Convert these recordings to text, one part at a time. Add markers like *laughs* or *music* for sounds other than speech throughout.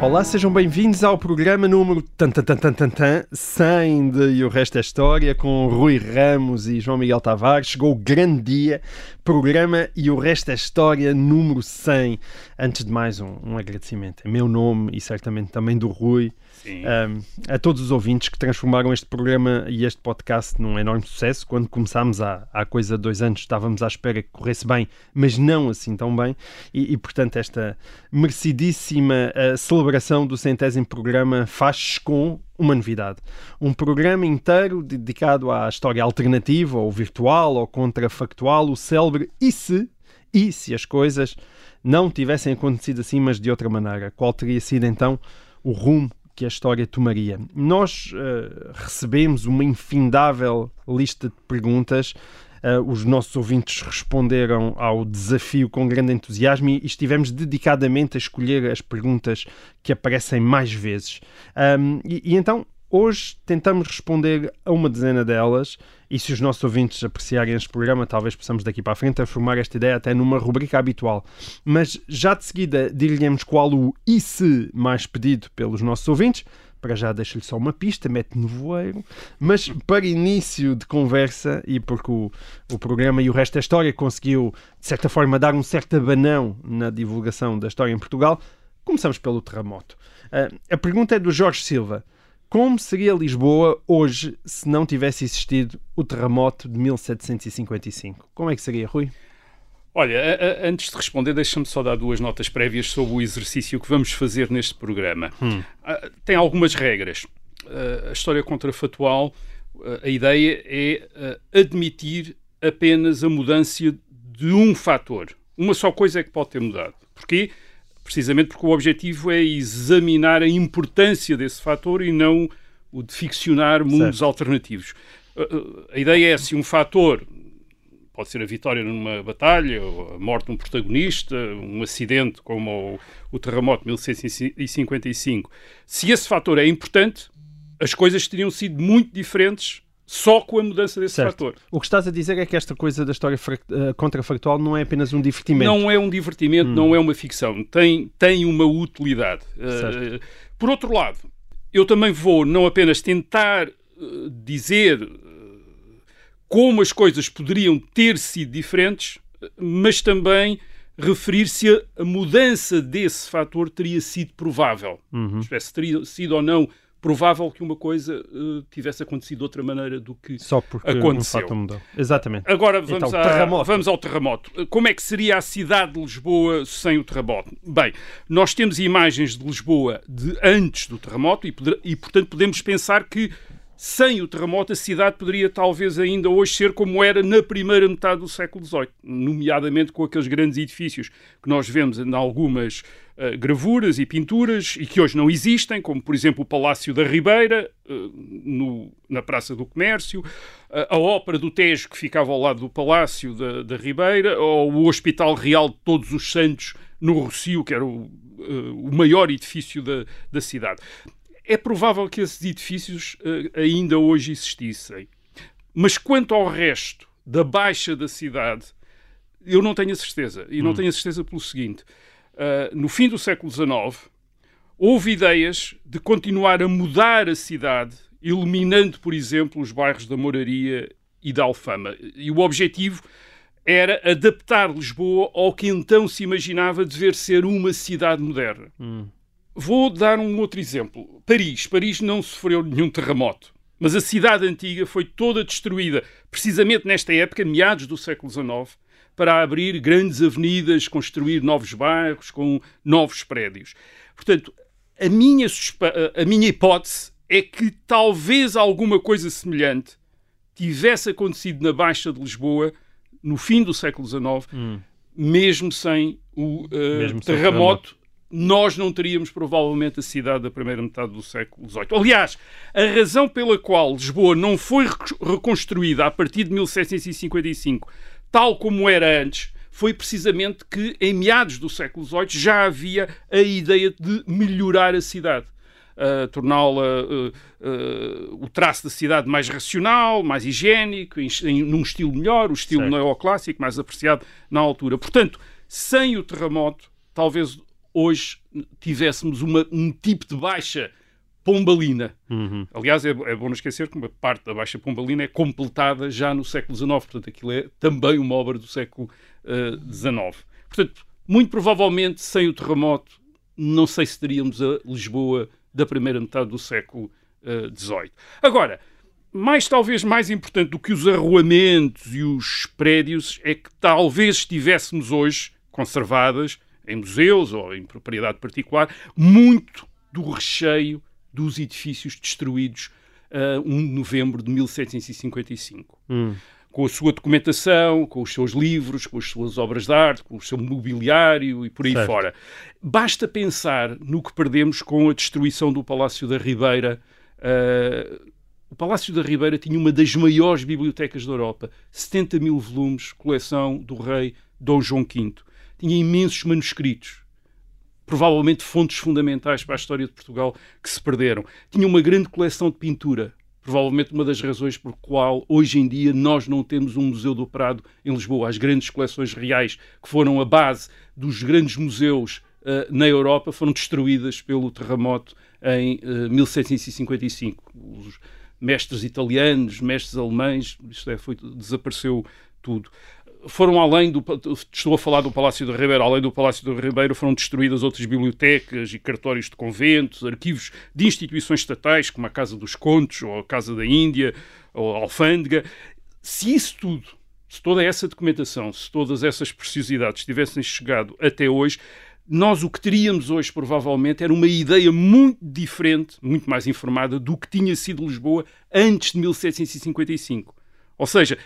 Olá, sejam bem-vindos ao programa número tan, tan, tan, tan, tan, tan, 100 de E o Resto é História, com Rui Ramos e João Miguel Tavares. Chegou o grande dia, programa E o Resto é História número 100. Antes de mais, um, um agradecimento em meu nome e certamente também do Rui, um, a todos os ouvintes que transformaram este programa e este podcast num enorme sucesso. Quando começámos há, há coisa de dois anos, estávamos à espera que corresse bem, mas não assim tão bem. E, e, portanto, esta merecidíssima uh, celebração do centésimo programa faz-se com uma novidade. Um programa inteiro dedicado à história alternativa, ou virtual, ou contrafactual, o célebre E se, e se as coisas não tivessem acontecido assim, mas de outra maneira. Qual teria sido então o rumo que a história tomaria. Nós uh, recebemos uma infindável lista de perguntas. Uh, os nossos ouvintes responderam ao desafio com grande entusiasmo e estivemos dedicadamente a escolher as perguntas que aparecem mais vezes. Um, e, e então Hoje tentamos responder a uma dezena delas e se os nossos ouvintes apreciarem este programa, talvez possamos daqui para a frente transformar esta ideia até numa rubrica habitual. Mas já de seguida dir-lhe-emos qual o e se mais pedido pelos nossos ouvintes. Para já deixo-lhe só uma pista, mete no voeiro. Mas para início de conversa, e porque o, o programa e o resto da história conseguiu, de certa forma, dar um certo abanão na divulgação da história em Portugal, começamos pelo terremoto. Uh, a pergunta é do Jorge Silva. Como seria Lisboa hoje se não tivesse existido o terremoto de 1755? Como é que seria, Rui? Olha, a, a, antes de responder, deixa-me só dar duas notas prévias sobre o exercício que vamos fazer neste programa. Hum. Uh, tem algumas regras. Uh, a história contrafatual, uh, a ideia é admitir apenas a mudança de um fator. Uma só coisa é que pode ter mudado. Porquê? Precisamente porque o objetivo é examinar a importância desse fator e não o de ficcionar mundos certo. alternativos. A ideia é se um fator pode ser a vitória numa batalha, ou a morte de um protagonista, um acidente como o, o terremoto de 1655. Se esse fator é importante, as coisas teriam sido muito diferentes só com a mudança desse certo. fator. O que estás a dizer é que esta coisa da história uh, contrafactual não é apenas um divertimento. Não é um divertimento, hum. não é uma ficção. Tem, tem uma utilidade. Uh, por outro lado, eu também vou não apenas tentar uh, dizer como as coisas poderiam ter sido diferentes, mas também referir-se a, a mudança desse fator teria sido provável. Uhum. Se teria sido ou não provável que uma coisa uh, tivesse acontecido de outra maneira do que Só porque aconteceu. Um fato mudou. Exatamente. Agora vamos, então, a, terremoto. vamos ao terremoto. Como é que seria a cidade de Lisboa sem o terremoto? Bem, nós temos imagens de Lisboa de antes do terremoto e, e portanto, podemos pensar que sem o terremoto, a cidade poderia talvez ainda hoje ser como era na primeira metade do século XVIII, nomeadamente com aqueles grandes edifícios que nós vemos em algumas uh, gravuras e pinturas e que hoje não existem, como por exemplo o Palácio da Ribeira, uh, no, na Praça do Comércio, uh, a Ópera do Tejo, que ficava ao lado do Palácio da, da Ribeira, ou o Hospital Real de Todos os Santos no Rocio, que era o, o maior edifício da, da cidade. É provável que esses edifícios uh, ainda hoje existissem. Mas quanto ao resto da baixa da cidade, eu não tenho a certeza. E não Hum. tenho a certeza pelo seguinte: uh, no fim do século XIX, houve ideias de continuar a mudar a cidade, iluminando, por exemplo, os bairros da Moraria e da Alfama. E o objetivo era adaptar Lisboa ao que então se imaginava dever ser uma cidade moderna. Hum. Vou dar um outro exemplo. Paris. Paris não sofreu nenhum terremoto. Mas a cidade antiga foi toda destruída, precisamente nesta época, meados do século XIX, para abrir grandes avenidas, construir novos bairros com novos prédios. Portanto, a minha, a minha hipótese é que talvez alguma coisa semelhante tivesse acontecido na Baixa de Lisboa no fim do século XIX, Hum. mesmo sem o uh, Mesmo sem o terremoto nós não teríamos provavelmente a cidade da primeira metade do século XVIII. Aliás, a razão pela qual Lisboa não foi reconstruída a partir de 1755, tal como era antes, foi precisamente que em meados do século XVIII já havia a ideia de melhorar a cidade. Uh, torná-la uh, uh, o traço da cidade mais racional, mais higiênico, em, em, num estilo melhor, o estilo certo. neoclássico, mais apreciado na altura. Portanto, sem o terremoto, talvez hoje tivéssemos uma, um tipo de baixa pombalina. Uhum. Aliás, é, é, bom não esquecer que uma parte da baixa pombalina é completada já no século XIX, portanto, aquilo é também uma obra do século XIX. Uh, portanto, muito provavelmente, sem o terremoto, não sei se teríamos a Lisboa da primeira metade do século XVIII. Uh, Agora, mais talvez mais importante do que os arruamentos e os prédios é que talvez estivéssemos hoje conservadas em museus ou em propriedade particular, muito do recheio dos edifícios destruídos uh, 1 de novembro de 1755. Hum. Com a sua documentação, com os seus livros, com as suas obras de arte, com o seu mobiliário e por aí certo. fora. Basta pensar no que perdemos com a destruição do Palácio da Ribeira. Uh, o Palácio da Ribeira tinha uma das maiores bibliotecas da Europa, 70 mil volumes, coleção do rei Dom João V tinha imensos manuscritos, provavelmente fontes fundamentais para a história de Portugal que se perderam. Tinha uma grande coleção de pintura, provavelmente uma das razões por qual hoje em dia nós não temos um museu do Prado em Lisboa. As grandes coleções reais que foram a base dos grandes museus uh, na Europa foram destruídas pelo terremoto em uh, eh, 1755. Os mestres italianos, mestres alemães, isto é, foi, desapareceu tudo foram além do. Estou a falar do Palácio da Ribeira, além do Palácio da Ribeira, foram destruídas outras bibliotecas e cartórios de conventos, arquivos de instituições estatais, como a Casa dos Contos, ou a Casa da Índia, ou a Alfândega. Se isso tudo, se toda essa documentação, se todas essas preciosidades tivessem chegado até hoje, nós o que teríamos hoje, provavelmente, era uma ideia muito diferente, muito mais informada do que tinha sido Lisboa antes de 1755. Ou seja,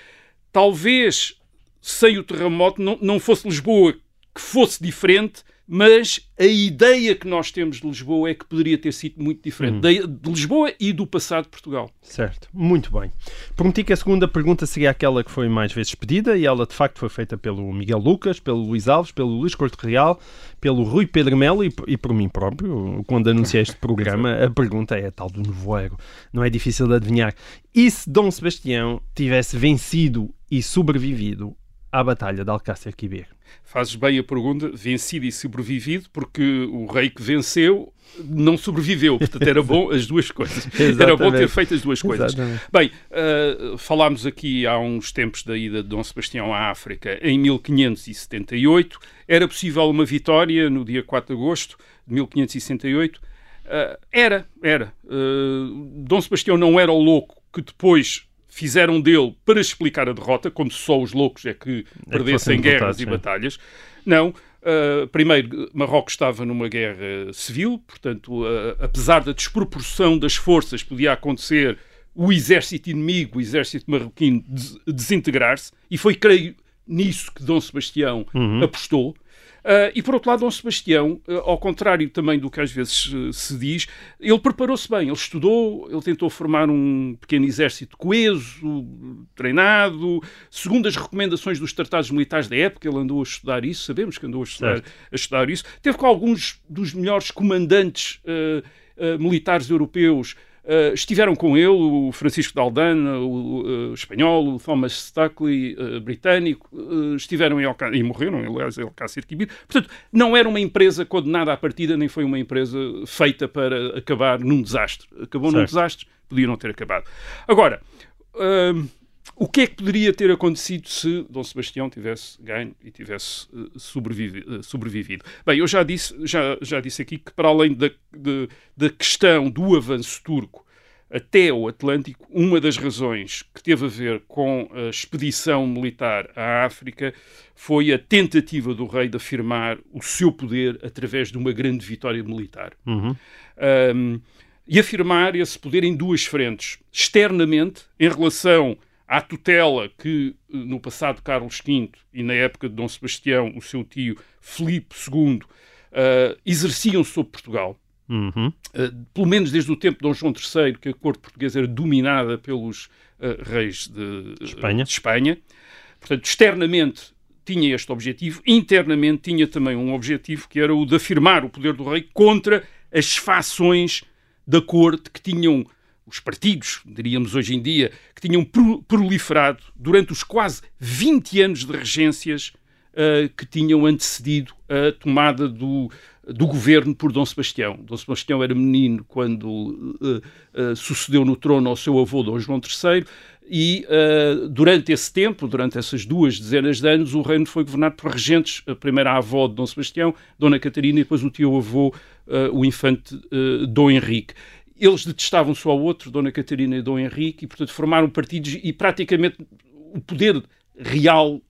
talvez sem o terremoto não, não fosse Lisboa que fosse diferente, mas a ideia que nós temos de Lisboa é que poderia ter sido muito diferente. Hum. De Lisboa e do passado de Portugal. Certo, muito bem. Prometi que a segunda pergunta seria aquela que foi mais vezes pedida e ela de facto foi feita pelo Miguel Lucas, pelo Luís Alves, pelo Luís Corte Real, pelo Rui Pedro Melo e, e por mim próprio. Quando anunciei este *laughs* programa, a pergunta é a tal do nevoeiro. Não é difícil de adivinhar. E se Dom Sebastião tivesse vencido e sobrevivido à Batalha de Alcácer Quibir? Fazes bem a pergunta, vencido e sobrevivido, porque o rei que venceu não sobreviveu, portanto era bom as duas coisas. *laughs* era bom ter feito as duas coisas. Exatamente. Bem, uh, falámos aqui há uns tempos da ida de Dom Sebastião à África em 1578. Era possível uma vitória no dia 4 de agosto de 1568? Uh, ah, era, era. Uh, Dom Sebastião não era o louco que depois fizeram dele para explicar a derrota, como só os loucos é que é perdessem guerras e batalhas. Não. Uh, primeiro, Marrocos estava numa guerra civil, portanto, uh, apesar da desproporção das forças, podia acontecer o exército inimigo, o exército marroquino, des desintegrar-se, e foi, creio, nisso que Dom Sebastião uhum. apostou. Uh, e por outro lado, Dom Sebastião, uh, ao contrário também do que às vezes uh, se diz, ele preparou-se bem, ele estudou, ele tentou formar um pequeno exército coeso, treinado, segundo as recomendações dos tratados militares da época, ele andou a estudar isso, sabemos que andou a estudar, a estudar isso. Teve com alguns dos melhores comandantes militares europeus Uh, estiveram com ele o Francisco de Aldana, o, uh, espanhol, o Thomas Stuckley, uh, britânico, estiveram em e morreram, aliás, em Alcácer Quibir. Portanto, não era uma empresa condenada à partida, nem foi uma empresa feita para acabar num desastre. Acabou certo. num desastre, podia não ter acabado. Agora, o que é que poderia ter acontecido se Dom Sebastião tivesse ganho e tivesse uh, sobrevivido, uh, sobrevivido? Bem, eu já disse, já, já disse aqui que, para além da, de, da questão do avanço turco até o Atlântico, uma das razões que teve a ver com a expedição militar à África foi a tentativa do rei de afirmar o seu poder através de uma grande vitória militar. Uhum. Um, e afirmar esse poder em duas frentes. Externamente, em relação à tutela que, eh, no passado Carlos V e na época de Dom Sebastião, o seu tio Filipe II, uh, exerciam sobre Portugal. Uhum. Uh, pelo menos desde o tempo de Dom João III, que a corte portuguesa era dominada pelos uh, reis de Espanha. de Espanha. Portanto, externamente tinha este objetivo, internamente tinha também um objetivo que era o de afirmar o poder do rei contra as fações da corte que tinham os partidos, diríamos hoje em dia, que tinham pro- proliferado durante os quase 20 anos de regências uh, que tinham antecedido a tomada do, do governo por Dom Sebastião. Dom Sebastião era menino quando uh, uh, sucedeu no trono ao seu avô Dom João III e uh, durante esse tempo, durante essas duas dezenas de anos, o reino foi governado por regentes, a primeira avó de Dom Sebastião, Dona Catarina, e depois o tio-avô, uh, o infante Dom Henrique. Eles detestavam-se um ao outro, Dona Catarina e Dom Henrique, e portanto formaram partidos e praticamente o poder real,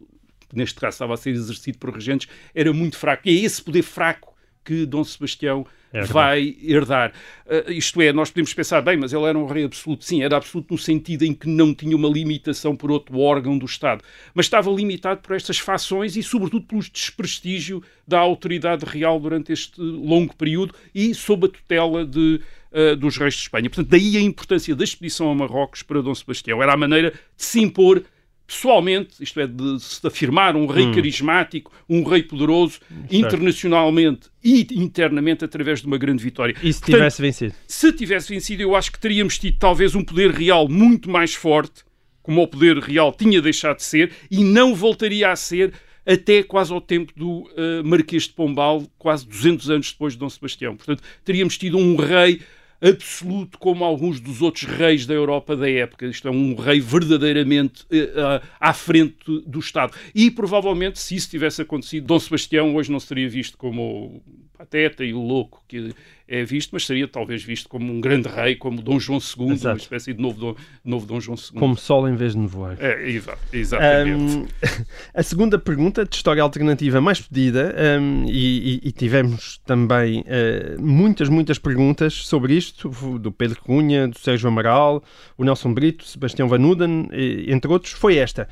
que neste caso estava a ser exercido por regentes, era muito fraco. E é esse poder fraco que Dom Sebastião É vai herdar. Uh, isto é, nós podemos pensar, bem, mas ele era um rei absoluto. Sim, era absoluto no sentido em que não tinha uma limitação por outro órgão do Estado, mas estava limitado por estas fações e, sobretudo, pelo desprestígio da autoridade real durante este longo período e sob a tutela de, uh, dos reis de Espanha. Portanto, daí a importância da expedição a Marrocos para Dom Sebastião. Era a maneira de se impor pessoalmente, isto é, de se afirmar um rei carismático, um rei poderoso, internacionalmente e internamente através de uma grande vitória. E se Portanto, tivesse vencido? se tivesse vencido, eu acho que teríamos tido talvez um poder real muito mais forte, como o poder real tinha deixado de ser, e não voltaria a ser até quase ao tempo do uh, Marquês de Pombal, quase 200 anos depois de Dom Sebastião. Portanto, teríamos tido um rei absoluto como alguns dos outros reis da Europa da época. Isto é um rei verdadeiramente uh, à frente do Estado. E provavelmente, se isso tivesse acontecido, Dom Sebastião hoje não seria visto como pateta e o louco que é visto, mas seria talvez visto como um grande rei, como Dom João II, Exato. uma espécie de novo Dom, novo Dom João II. Como sol em vez de nevoeiro. É, exa- exatamente. Um, *laughs* a segunda pergunta de história alternativa mais pedida, um, e, e- tivemos também uh, muitas, muitas perguntas sobre isto, do Pedro Cunha, do Sérgio Amaral, o Nelson Brito, Sebastião Van Uden, entre outros, foi esta.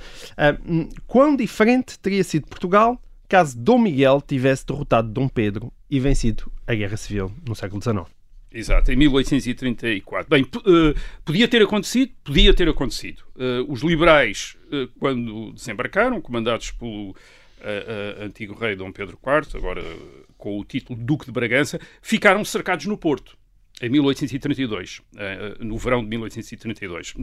Um, quão diferente teria sido Portugal caso Dom Miguel tivesse derrotado Dom Pedro e vencido a Guerra Civil no século XIX? Exato, em 1834. Bem, eh, podia ter acontecido? Podia ter acontecido. Eh, os liberais, eh, quando desembarcaram, comandados pelo antigo rei Dom Pedro IV, agora com o título de Duque de Bragança, ficaram cercados no Porto. Em 1832, eh, no verão de 1832.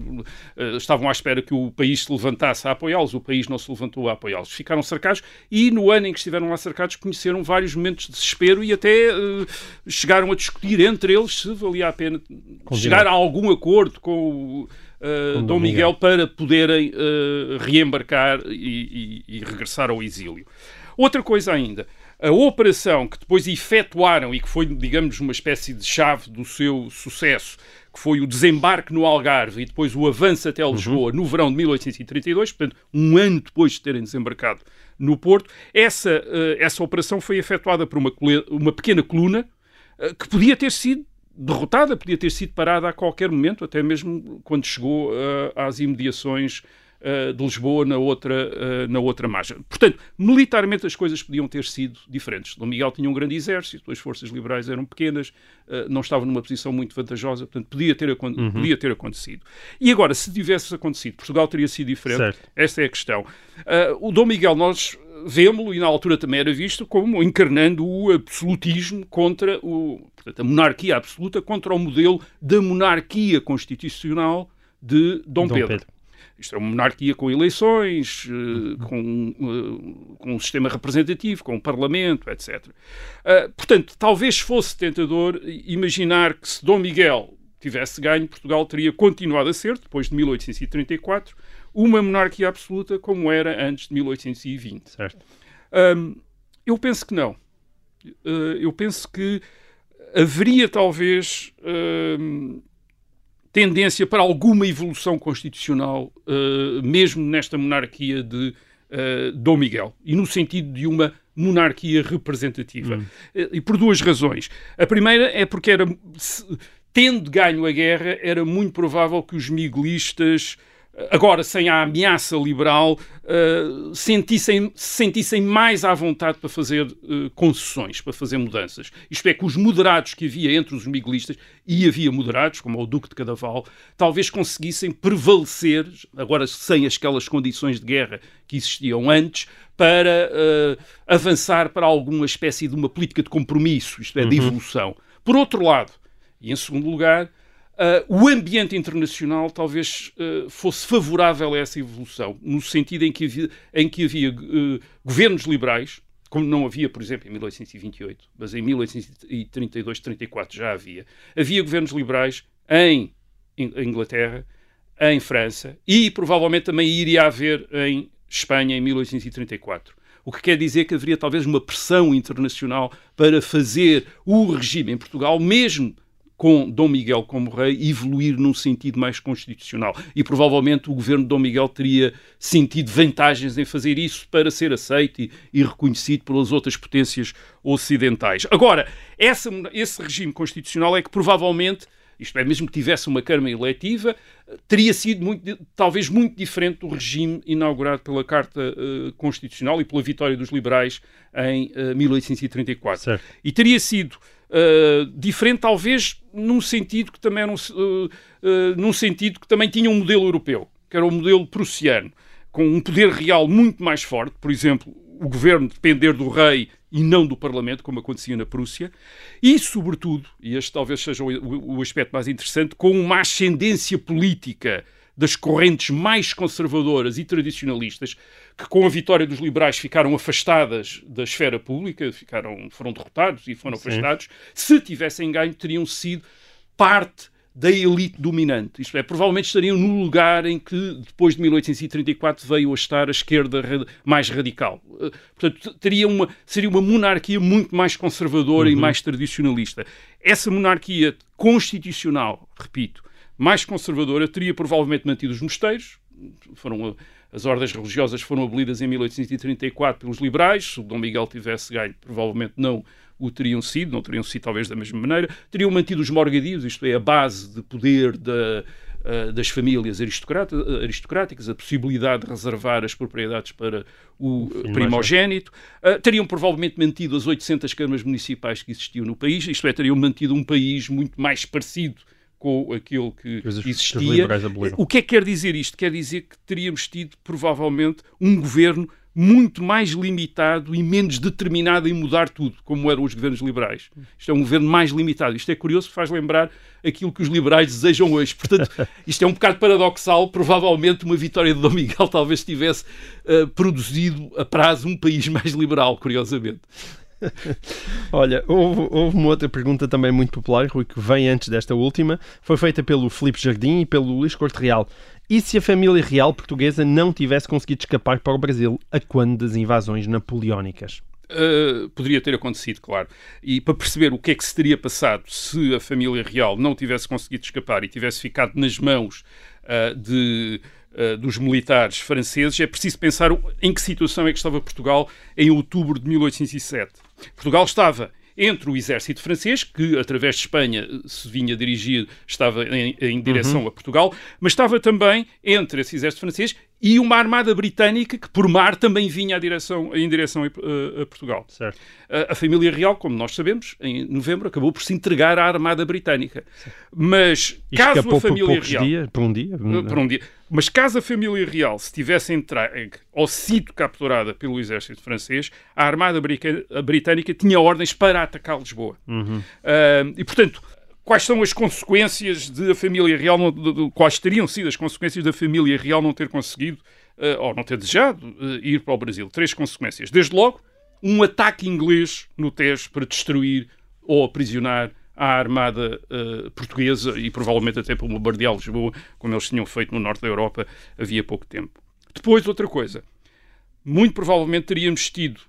Eh, Estavam à espera que o país se levantasse a apoiá-los, o país não se levantou a apoiá-los. Ficaram cercados e, no ano em que estiveram lá cercados, conheceram vários momentos de desespero e até eh, chegaram a discutir entre eles se valia a pena chegar a algum acordo com o eh, Com Dom Miguel, Miguel. para poderem eh, reembarcar e, e- e regressar ao exílio. Outra coisa ainda, a operação que depois efetuaram e que foi, digamos, uma espécie de chave do seu sucesso, que foi o desembarque no Algarve e depois o avanço até Lisboa no verão de 1832, portanto, um ano depois de terem desembarcado no Porto, essa, eh, essa operação foi efetuada por uma, uma pequena coluna eh, que podia ter sido derrotada, podia ter sido parada a qualquer momento, até mesmo quando chegou eh, às imediações eh, de Lisboa na outra, eh, na outra margem. Portanto, militarmente as coisas podiam ter sido diferentes. Dom Miguel tinha um grande exército, as forças liberais eram pequenas, eh, não estavam numa posição muito vantajosa, portanto, podia ter, acon- podia ter acontecido. E agora, se tivesse acontecido, Portugal teria sido diferente. Certo. Esta é a questão. O Dom Miguel, nós vemos-lo, e na altura também era visto, como encarnando o absolutismo contra o, portanto, a monarquia absoluta contra o modelo da monarquia constitucional de Dom, Dom Pedro. Pedro. Isto é uma monarquia com eleições, eh, com, eh, com um sistema representativo, com um parlamento, etc. Ah, portanto, talvez fosse tentador imaginar que se Dom Miguel tivesse ganho, Portugal teria continuado a ser, depois de 1834, uma monarquia absoluta como era antes de 1820. Certo. Hum, eu penso que não. Eu penso que haveria talvez hum, tendência para alguma evolução constitucional, uh, mesmo nesta monarquia de uh, Dom Miguel, e no sentido de uma monarquia representativa. Uh, E por duas razões. A primeira é porque era, se- tendo ganho a guerra, era muito provável que os miguelistas agora sem a ameaça liberal, uh, sentissem, sentissem mais à vontade para fazer uh, concessões, para fazer mudanças. Isto é, que os moderados que havia entre os miguelistas, e havia moderados, como o Duque de Cadaval, talvez conseguissem prevalecer, agora sem aquelas condições de guerra que existiam antes, para uh, avançar para alguma espécie de uma política de compromisso, isto é, de uhum. evolução. Por outro lado, e em segundo lugar, Uh, o ambiente internacional talvez uh, fosse favorável a essa evolução, no sentido em que havia, em que havia uh, governos liberais, como não havia, por exemplo, em 1828, mas em 1832, 34 já havia. Havia governos liberais em Inglaterra, em França e provavelmente também iria haver em Espanha em 1834. O que quer dizer que haveria talvez uma pressão internacional para fazer o regime em Portugal, mesmo com Dom Miguel como rei, evoluir num sentido mais constitucional. E provavelmente o governo de Dom Miguel teria sentido vantagens em fazer isso para ser aceito e, e reconhecido pelas outras potências ocidentais. Agora, essa, esse regime constitucional é que provavelmente isto é, mesmo que tivesse uma Câmara eleitiva, teria sido muito, talvez muito diferente do regime inaugurado pela Carta uh, Constitucional e pela vitória dos liberais em uh, 1834. Certo. E teria sido Uh, diferente, talvez num sentido que também era um, uh, uh, num sentido que também tinha um modelo europeu, que era o modelo prussiano, com um poder real muito mais forte, por exemplo, o governo depender do rei e não do Parlamento, como acontecia na Prússia, e, sobretudo, e este talvez seja o, o, o aspecto mais interessante, com uma ascendência política das correntes mais conservadoras e tradicionalistas, que com a vitória dos liberais ficaram afastadas da esfera pública, ficaram, foram derrotados e foram Sim. afastados, se tivessem ganho, teriam sido parte da elite dominante. Isto é, provavelmente estariam no lugar em que, depois de 1834, veio a estar a esquerda mais radical. Eh, portanto, teria uma, seria uma monarquia muito mais conservadora uhum. e mais tradicionalista. Essa monarquia constitucional, repito, mais conservadora, teria provavelmente mantido os mosteiros, foram as ordens religiosas foram abolidas em 1834 pelos liberais. Se o Dom Miguel tivesse ganho, provavelmente não o teriam sido, não teriam sido talvez da mesma maneira. Teriam mantido os morgadios, isto é, a base de poder da, uh, das famílias aristocráticas, a possibilidade de reservar as propriedades para o primogênito. Uh, teriam provavelmente mantido as 800 câmaras municipais que existiam no país, isto é, teriam mantido um país muito mais parecido com aquilo que existia. o que é que quer dizer isto? Quer dizer que teríamos tido, provavelmente, um governo muito mais limitado e menos determinado em mudar tudo, como eram os governos liberais. Isto é um governo mais limitado. Isto é curioso, faz lembrar aquilo que os liberais desejam hoje. Portanto, *laughs* isto é um bocado paradoxal. Provavelmente uma vitória de Dom Miguel *laughs* talvez tivesse uh, produzido a prazo um país mais liberal, curiosamente. *laughs* Olha, houve, houve, uma outra pergunta também muito popular, Rui, que vem antes desta última. Foi feita pelo Filipe Jardim e pelo Luís Corte Real. E se a família real portuguesa não tivesse conseguido escapar para o Brasil a quando das invasões napoleónicas? Uh, poderia ter acontecido, claro. E para perceber o que é que se teria passado se a família real não tivesse conseguido escapar e tivesse ficado nas mãos uh, de uh, dos militares franceses, é preciso pensar em que situação é que estava Portugal em outubro de 1807. Portugal estava entre o exército francês, que através de Espanha se vinha dirigir, estava em, em direção uhum. a Portugal, mas estava também entre esse exército francês e uma armada britânica que por mar também vinha direção, em direção a, a, a Portugal. Certo. A, a, família real, como nós sabemos, em novembro acabou por se entregar à armada britânica. Mas e caso a família real, dias, por um dia, uh, por um dia, mas caso a família real se tivesse entregue ou sido capturada pelo exército francês, a armada britânica tinha ordens para atacar Lisboa. Uhum. Uh, e portanto quais são as consequências de a família real, não, de, de, quais teriam sido as consequências da família real não ter conseguido, uh, ou não ter desejado, uh, ir para o Brasil. Três consequências. Desde logo, um ataque inglês no Tejo para destruir ou aprisionar a armada uh, portuguesa e provavelmente até para bombardear Lisboa, como eles tinham feito no norte da Europa havia pouco tempo. Depois, outra coisa. Muito provavelmente teríamos tido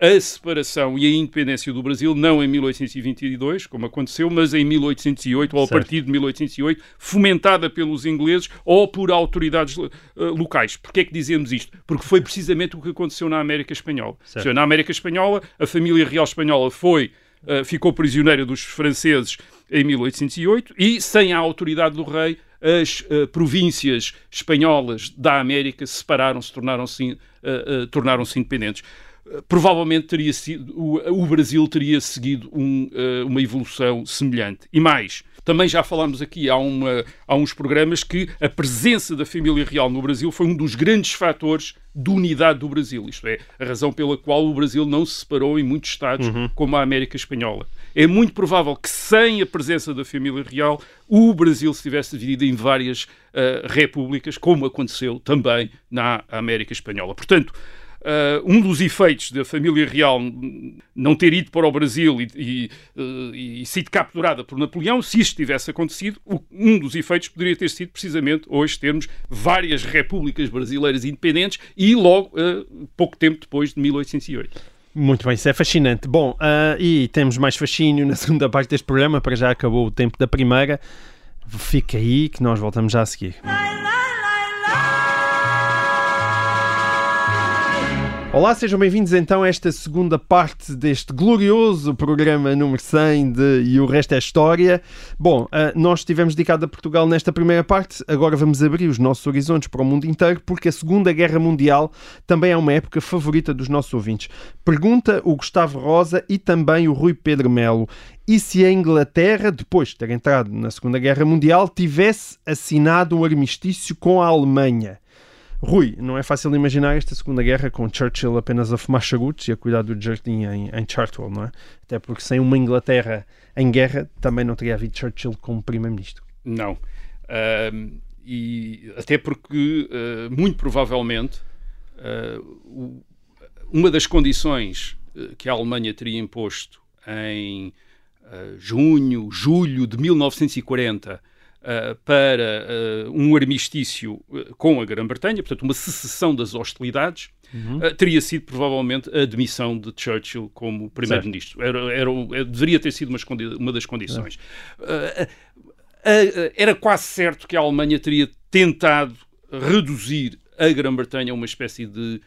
a separação e a independência do Brasil, não em 1822, como aconteceu, mas em 1808, ou a partir de 1808, fomentada pelos ingleses ou por autoridades uh, locais. Porquê é que dizemos isto? Porque foi precisamente o que aconteceu na América Espanhola. Seja, na América Espanhola, a família real espanhola foi, uh, ficou prisioneira dos franceses em 1808 e, sem a autoridade do rei, as uh, províncias espanholas da América se separaram-se, tornaram-se uh, tornaram independentes. Provavelmente teria sido, o, o Brasil teria seguido um, uma evolução semelhante. E mais, também já falámos aqui há, uma, há uns programas que a presença da família real no Brasil foi um dos grandes fatores de unidade do Brasil. Isto é, a razão pela qual o Brasil não se separou em muitos Estados, uhum. como a América Espanhola. É muito provável que, sem a presença da família real, o Brasil se tivesse dividido em várias uh, repúblicas, como aconteceu também na América Espanhola. Portanto, Uh, um dos efeitos da família real não ter ido para o Brasil e, e, uh, e sido capturada por Napoleão, se isto tivesse acontecido, um dos efeitos poderia ter sido precisamente hoje termos várias repúblicas brasileiras independentes e logo uh, pouco tempo depois de 1808. Muito bem, isso é fascinante. Bom, e temos mais fascínio na *laughs* segunda parte deste programa, para já acabou o tempo da primeira. Fica aí que nós voltamos já a seguir. Olá, sejam bem-vindos então a esta segunda parte deste glorioso programa número 100 de E o Resto é História. Bom, ah, nós estivemos dedicados a Portugal nesta primeira parte, agora vamos abrir os nossos horizontes para o mundo inteiro, porque a Segunda Guerra Mundial também é uma época favorita dos nossos ouvintes. Pergunta o Gustavo Rosa e também o Rui Pedro Melo. E se a Inglaterra, depois de ter entrado na Segunda Guerra Mundial, tivesse assinado um armistício com a Alemanha? Rui, não é fácil imaginar esta Segunda Guerra com Churchill apenas a fumar charutos e a cuidar do jardim em, em Chartwell, não é? Até porque sem uma Inglaterra em guerra também não teria havido Churchill como Primeiro-Ministro. Não. Uh, e até porque, uh, muito provavelmente, uh, uma das condições ah, que a Alemanha teria imposto em junho, julho de 1940 uh, para uh, um armistício eh, com a Grã-Bretanha, portanto, uma secessão das hostilidades, uhum. teria sido provavelmente a admissão de Churchill como primeiro-ministro. Era, era, era, deveria ter sido uma, uma das condições. era quase certo que a Alemanha teria tentado reduzir a Grã-Bretanha a uma espécie de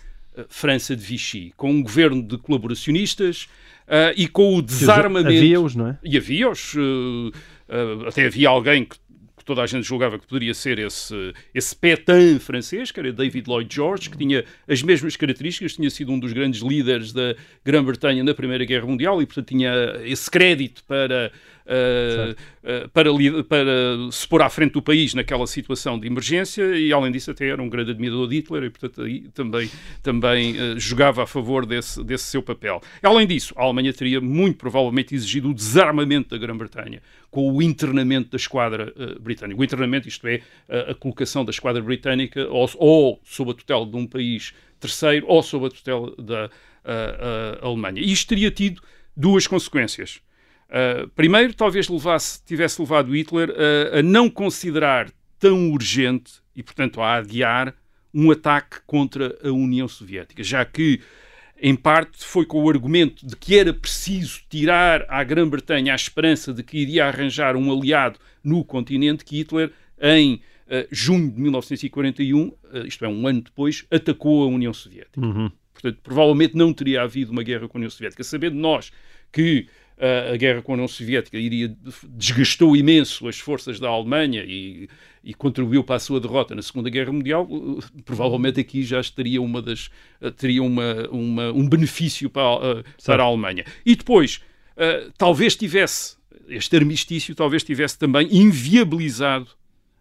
França de Vichy, com um governo de colaboracionistas e com o desarmamento. Havia-os, não é? E havia-os. Uh, até havia alguém que que toda a gente julgava que poderia ser esse, esse Pétain francês, que era David Lloyd George, que tinha as mesmas características, tinha sido um dos grandes líderes da Grã-Bretanha na Primeira Guerra Mundial e, portanto, tinha esse crédito para uh, uh, para, para se pôr à frente do país naquela situação de emergência e, além disso, até era um grande admirador de Hitler e, portanto, aí também, também uh, jogava a favor desse, desse seu papel. Além disso, a Alemanha teria muito provavelmente exigido o desarmamento da Grã-Bretanha com o internamento da esquadra britânica. O internamento, isto é, a, a colocação da esquadra britânica ou, ou sob a tutela de um país terceiro ou sob a tutela da Alemanha. E isto teria tido duas consequências. Uh, primeiro, talvez levasse, tivesse levado Hitler a, a não considerar tão urgente e, portanto, a adiar um ataque contra a União Soviética, já que, em parte, foi com o argumento de que era preciso tirar à Grã-Bretanha a esperança de que iria arranjar um aliado no continente que Hitler, em uh, junho de 1941, uh, ah, isto é, um ano depois, atacou a União Soviética. Uhum. Portanto, provavelmente não teria havido uma guerra com a União Soviética. Sabendo nós que a guerra com a União Soviética iria, desgastou imenso as forças da Alemanha e, e, contribuiu para a sua derrota na Segunda Guerra Mundial, provavelmente aqui já estaria uma das, teria uma, uma um benefício para, para a Alemanha. E depois, uh, talvez tivesse, este armistício talvez tivesse também inviabilizado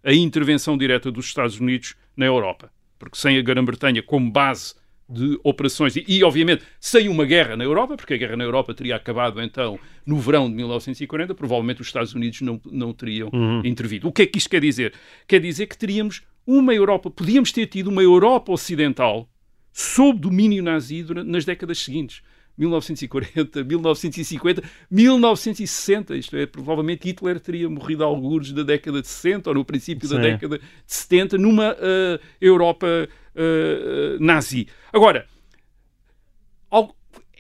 a intervenção direta dos Estados Unidos na Europa. Porque sem a Grã-Bretanha como base de operações e, e, obviamente, sem uma guerra na Europa, porque a guerra na Europa teria acabado então no verão de 1940, provavelmente os Estados Unidos não, não teriam uhum. intervido. O que é que isto quer dizer? Quer dizer que teríamos uma Europa, podíamos ter tido uma Europa ocidental sob domínio nazi nas décadas seguintes. 1940, 1950, 1960. Isto é, provavelmente Hitler teria morrido a alguns da década de 60 ou no princípio Sim. da década de 70 numa uh, Europa uh, nazi. Agora,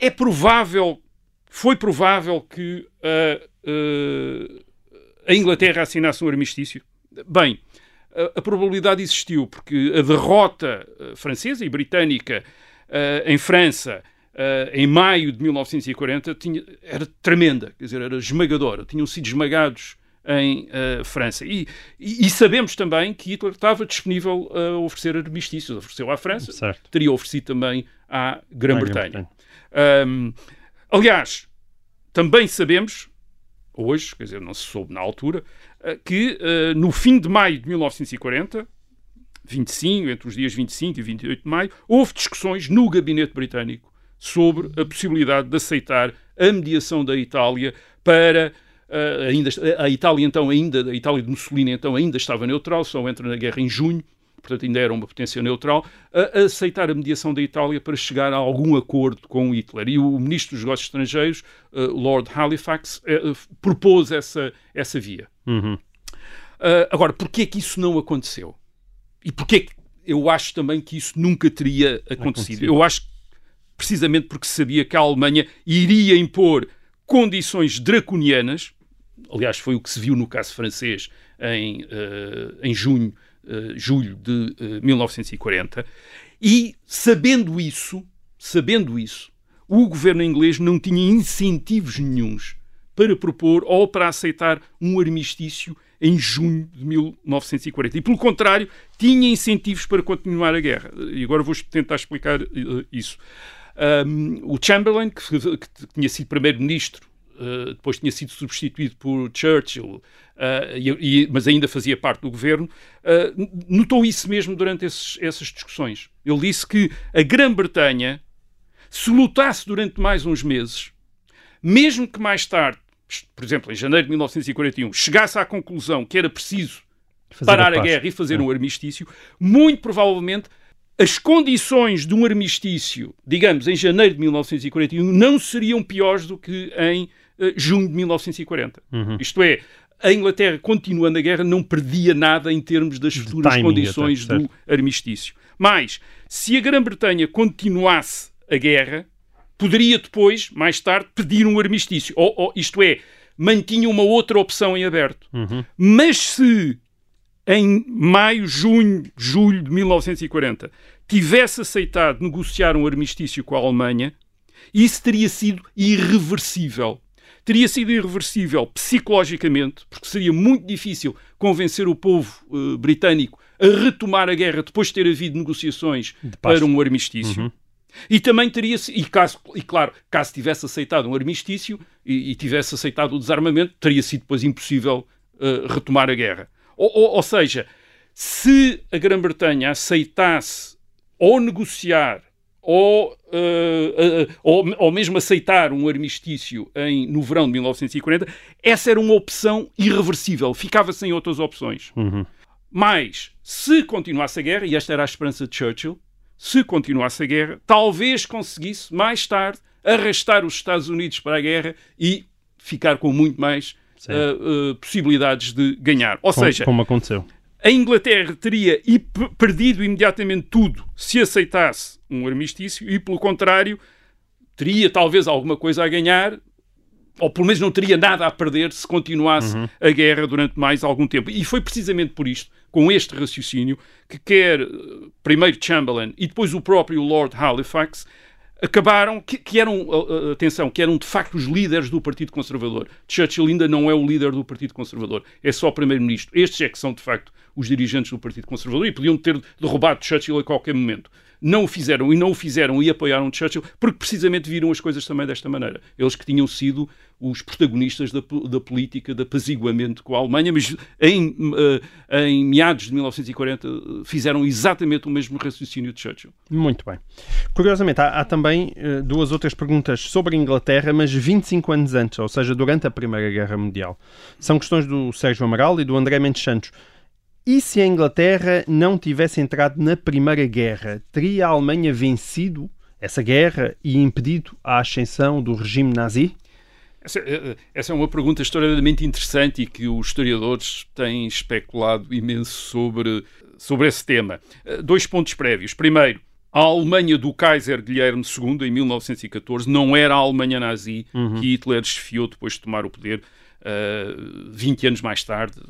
é provável, foi provável que uh, a Inglaterra assinasse um armistício? Bem, a, a probabilidade existiu, porque a derrota francesa e britânica em França Uh, em maio de 1940 tinha, era tremenda, quer dizer, era esmagadora. Tinham sido esmagados em uh, França. E, e, e, sabemos também que Hitler estava disponível a oferecer armistícios. Ofereceu à França, certo. teria oferecido também à Grã-Bretanha. Um, aliás, também sabemos, hoje, quer dizer, não se soube na altura, uh, que uh, no fim de maio de 1940, 25, entre os dias 25 e 28 de maio, houve discussões no gabinete britânico sobre a possibilidade de aceitar a mediação da Itália para Uh, ainda, a Itália então ainda, a Itália de Mussolini então ainda estava neutral, só entra na guerra em junho, portanto ainda era uma potência neutral, a, aceitar a mediação da Itália para chegar a algum acordo com Hitler. E o ministro dos negócios estrangeiros, uh, Lord Halifax, uh, propôs essa, essa via. Uhum. agora, porquê é que isso não aconteceu? E porquê que eu acho também que isso nunca teria acontecido? acontecido. Eu acho precisamente porque sabia que a Alemanha iria impor condições draconianas aliás, foi o que se viu no caso francês em, uh, em junho, uh, julho de uh, eh, 1940. E sabendo isso, sabendo isso, o governo inglês não tinha incentivos nenhums para propor ou para aceitar um armistício em junho de 1940. E, pelo contrário, tinha incentivos para continuar a guerra. E agora vou tentar explicar isso. Um, o Chamberlain, que, que tinha sido primeiro-ministro Uh, depois tinha sido substituído por Churchill, uh, e, e, mas ainda fazia parte do governo, uh, notou isso mesmo durante esses, essas discussões. Ele disse que a Grã-Bretanha, se lutasse durante mais uns meses, mesmo que mais tarde, por exemplo, em janeiro de 1941, chegasse à conclusão que era preciso fazer parar a, a, guerra e fazer é. um armistício, muito provavelmente as condições de um armistício, digamos, em janeiro de 1941, não seriam piores do que em junho de 1940. Uhum. Isto é, a Inglaterra, continuando a guerra, não perdia nada em termos das futuras condições até, do armistício. Mas, se a Grã-Bretanha continuasse a guerra, poderia depois, mais tarde, pedir um armistício. Ou, ou isto é, mantinha uma outra opção em aberto. Uhum. Mas se em maio, junho, julho de 1940 tivesse aceitado negociar um armistício com a Alemanha, isso teria sido irreversível teria sido irreversível psicologicamente, porque seria muito difícil convencer o povo uh, britânico a retomar a guerra depois de ter havido negociações para um armistício. Uhum. E também teria, e, caso, e claro, caso tivesse aceitado um armistício e, e tivesse aceitado o desarmamento, teria sido depois impossível uh, retomar a guerra. Ou, ou, ou seja, se a Grã-Bretanha aceitasse ou negociar ou, uh, uh, ou, ou, mesmo aceitar um armistício em, no verão de 1940, essa era uma opção irreversível, ficava sem outras opções. Uhum. Mas, se continuasse a guerra, e esta era a esperança de Churchill, se continuasse a guerra, talvez conseguisse, mais tarde, arrastar os Estados Unidos para a guerra e ficar com muito mais uh, possibilidades de ganhar. Ou como, seja, como aconteceu a Inglaterra teria perdido imediatamente tudo se aceitasse um armistício e, pelo contrário, teria talvez alguma coisa a ganhar, ou pelo menos não teria nada a perder se continuasse uhum. a guerra durante mais algum tempo. E foi precisamente por isto, com este raciocínio, que quer eh, primeiro Chamberlain e depois o próprio Lord Halifax acabaram, que, que, eram, atenção, que eram de facto os líderes do Partido Conservador. Churchill ainda não é o líder do Partido Conservador, é só o primeiro-ministro. Estes é que são de facto os dirigentes do Partido Conservador e podiam ter derrubado Churchill a qualquer momento. Não o fizeram e não o fizeram e apoiaram Churchill porque precisamente viram as coisas também desta maneira. Eles que tinham sido os protagonistas da, da política de apaziguamento com a Alemanha, mas em, uh, em meados de 1940 fizeram exatamente o mesmo raciocínio de Churchill. Muito bem. Curiosamente, há, há também uh, duas outras perguntas sobre a Inglaterra, mas 25 anos antes, ou seja, durante a Primeira Guerra Mundial. São questões do Sérgio Amaral e do André Mendes Santos. E se a Inglaterra não tivesse entrado na Primeira Guerra, teria a Alemanha vencido essa guerra e impedido a ascensão do regime nazi? Essa, eh, eh, essa, é uma pergunta historicamente interessante e que os historiadores têm especulado imenso sobre, sobre esse tema. Eh, dois pontos prévios. Primeiro, a Alemanha do Kaiser Guilherme II, em 1914, não era a Alemanha nazi uhum. que Hitler desfiou depois de tomar o poder uh, 20 anos mais tarde,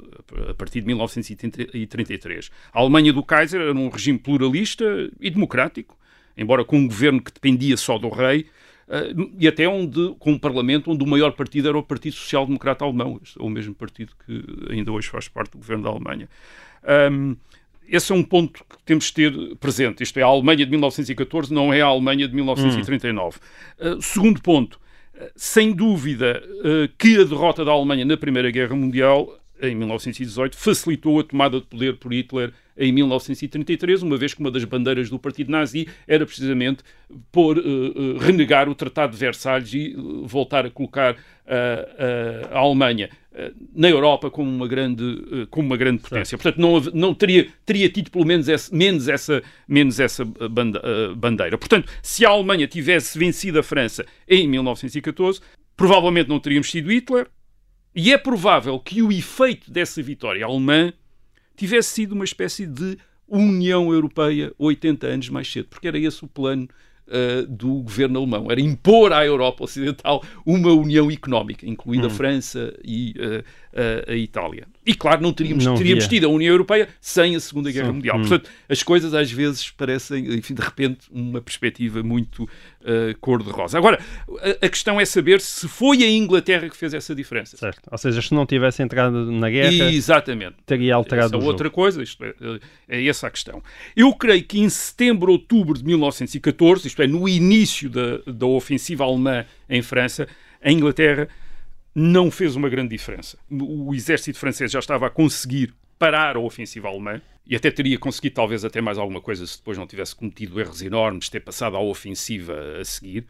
a partir de 1933. A Alemanha do Kaiser era um regime pluralista e democrático, embora com um governo que dependia só do rei, Uh, e até onde, com um parlamento onde o maior partido era o Partido Social Democrata Alemão, o mesmo partido que ainda hoje faz parte do governo da Alemanha. Um, esse é um ponto que temos de ter presente. Isto é, a Alemanha de 1914 não é a Alemanha de 1939. Hum. Uh, segundo ponto, sem dúvida uh, que a derrota da Alemanha na Primeira Guerra Mundial, em 1918, facilitou a tomada de poder por Hitler em 1933, uma vez que uma das bandeiras do partido nazi era precisamente por uh, uh, renegar o Tratado de Versalhes e uh, voltar a colocar a Alemanha na Europa como uma grande, como uma grande potência. Portanto, não, não teria, teria tido pelo menos essa, menos essa, menos essa bandeira. Portanto, se a Alemanha tivesse vencido a França em 1914, provavelmente não teríamos sido Hitler, e é provável que o efeito dessa vitória alemã tivesse sido uma espécie de União Europeia 80 anos mais cedo, porque era esse o plano uh, do governo alemão, era impor à Europa Ocidental uma união económica, incluindo hum. a França e uh, a, a, Itália. E claro, não teríamos, não teríamos tido a União Europeia sem a Segunda Guerra Sim. Mundial. Hum. Portanto, as coisas às vezes parecem, enfim, de repente, uma perspectiva muito uh, cor-de-rosa. Agora, a, a, questão é saber se foi a Inglaterra que fez essa diferença. Certo. Ou seja, se não tivesse entrado na guerra, Exatamente. teria alterado essa o outra coisa, isto é, é essa a questão. Eu creio que em setembro, outubro de 1914, isto é, no início da, da ofensiva alemã em França, a Inglaterra não fez uma grande diferença. O exército francês já estava a conseguir parar a ofensiva alemã e até teria conseguido talvez até mais alguma coisa se depois não tivesse cometido erros enormes, ter passado à ofensiva a seguir,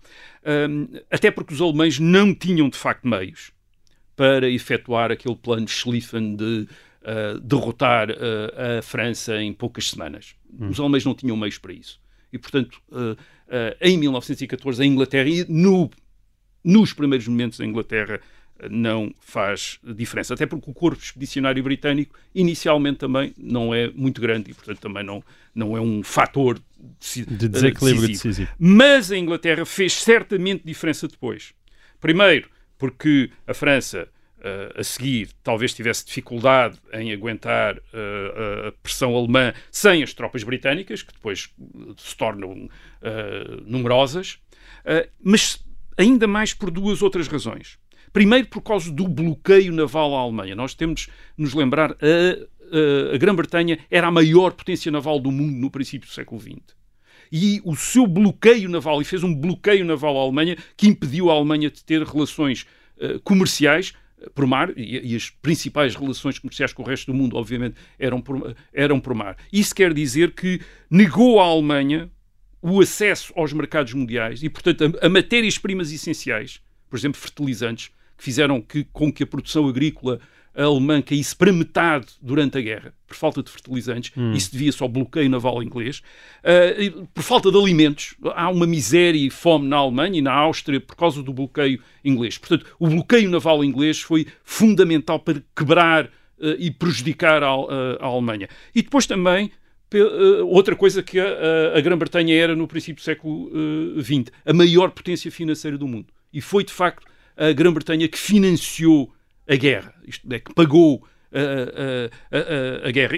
um, até porque os alemães não tinham de facto meios para efetuar aquele plano Schlieffen de uh, derrotar uh, a França em poucas semanas. Hum. Os alemães não tinham meios para isso. E, portanto, uh, em 1914, a Inglaterra, e no, nos primeiros momentos da Inglaterra, não faz diferença. Até porque o corpo expedicionário britânico inicialmente também não é muito grande e, portanto, também não, não é um fator de desequilíbrio decisivo. decisivo. Mas a Inglaterra fez certamente diferença depois. Primeiro, porque a França Uh, a seguir talvez tivesse dificuldade em aguentar uh, a pressão alemã sem as tropas britânicas, que depois se tornam uh, numerosas, mas ainda mais por duas outras razões. Primeiro, por causa do bloqueio naval à Alemanha. Nós temos de nos lembrar, a, a, a Grã-Bretanha era a maior potência naval do mundo no princípio do século XX. E o seu bloqueio naval, e fez um bloqueio naval à Alemanha, que impediu a Alemanha de ter relações uh, comerciais eh, por mar, e, e, as principais relações comerciais com o resto do mundo, obviamente, eram por, eram por mar. Isso quer dizer que negou à Alemanha o acesso aos mercados mundiais e, portanto, a, a matérias-primas essenciais, por exemplo, fertilizantes, que fizeram que, com que a produção agrícola alemã caísse para metade durante a guerra, por falta de fertilizantes. Hum. Isso devia-se ao bloqueio naval inglês. Uh, por falta de alimentos. Há uma miséria e fome na Alemanha e na Áustria por causa do bloqueio inglês. Portanto, o bloqueio naval inglês foi fundamental para quebrar uh, e prejudicar a, a, Alemanha. E depois também. Outra coisa que a, a Grã-Bretanha era no princípio do século XX, a maior potência financeira do mundo. E foi, de facto, a Grã-Bretanha que financiou a guerra, isto é, que pagou a, a, a, a guerra.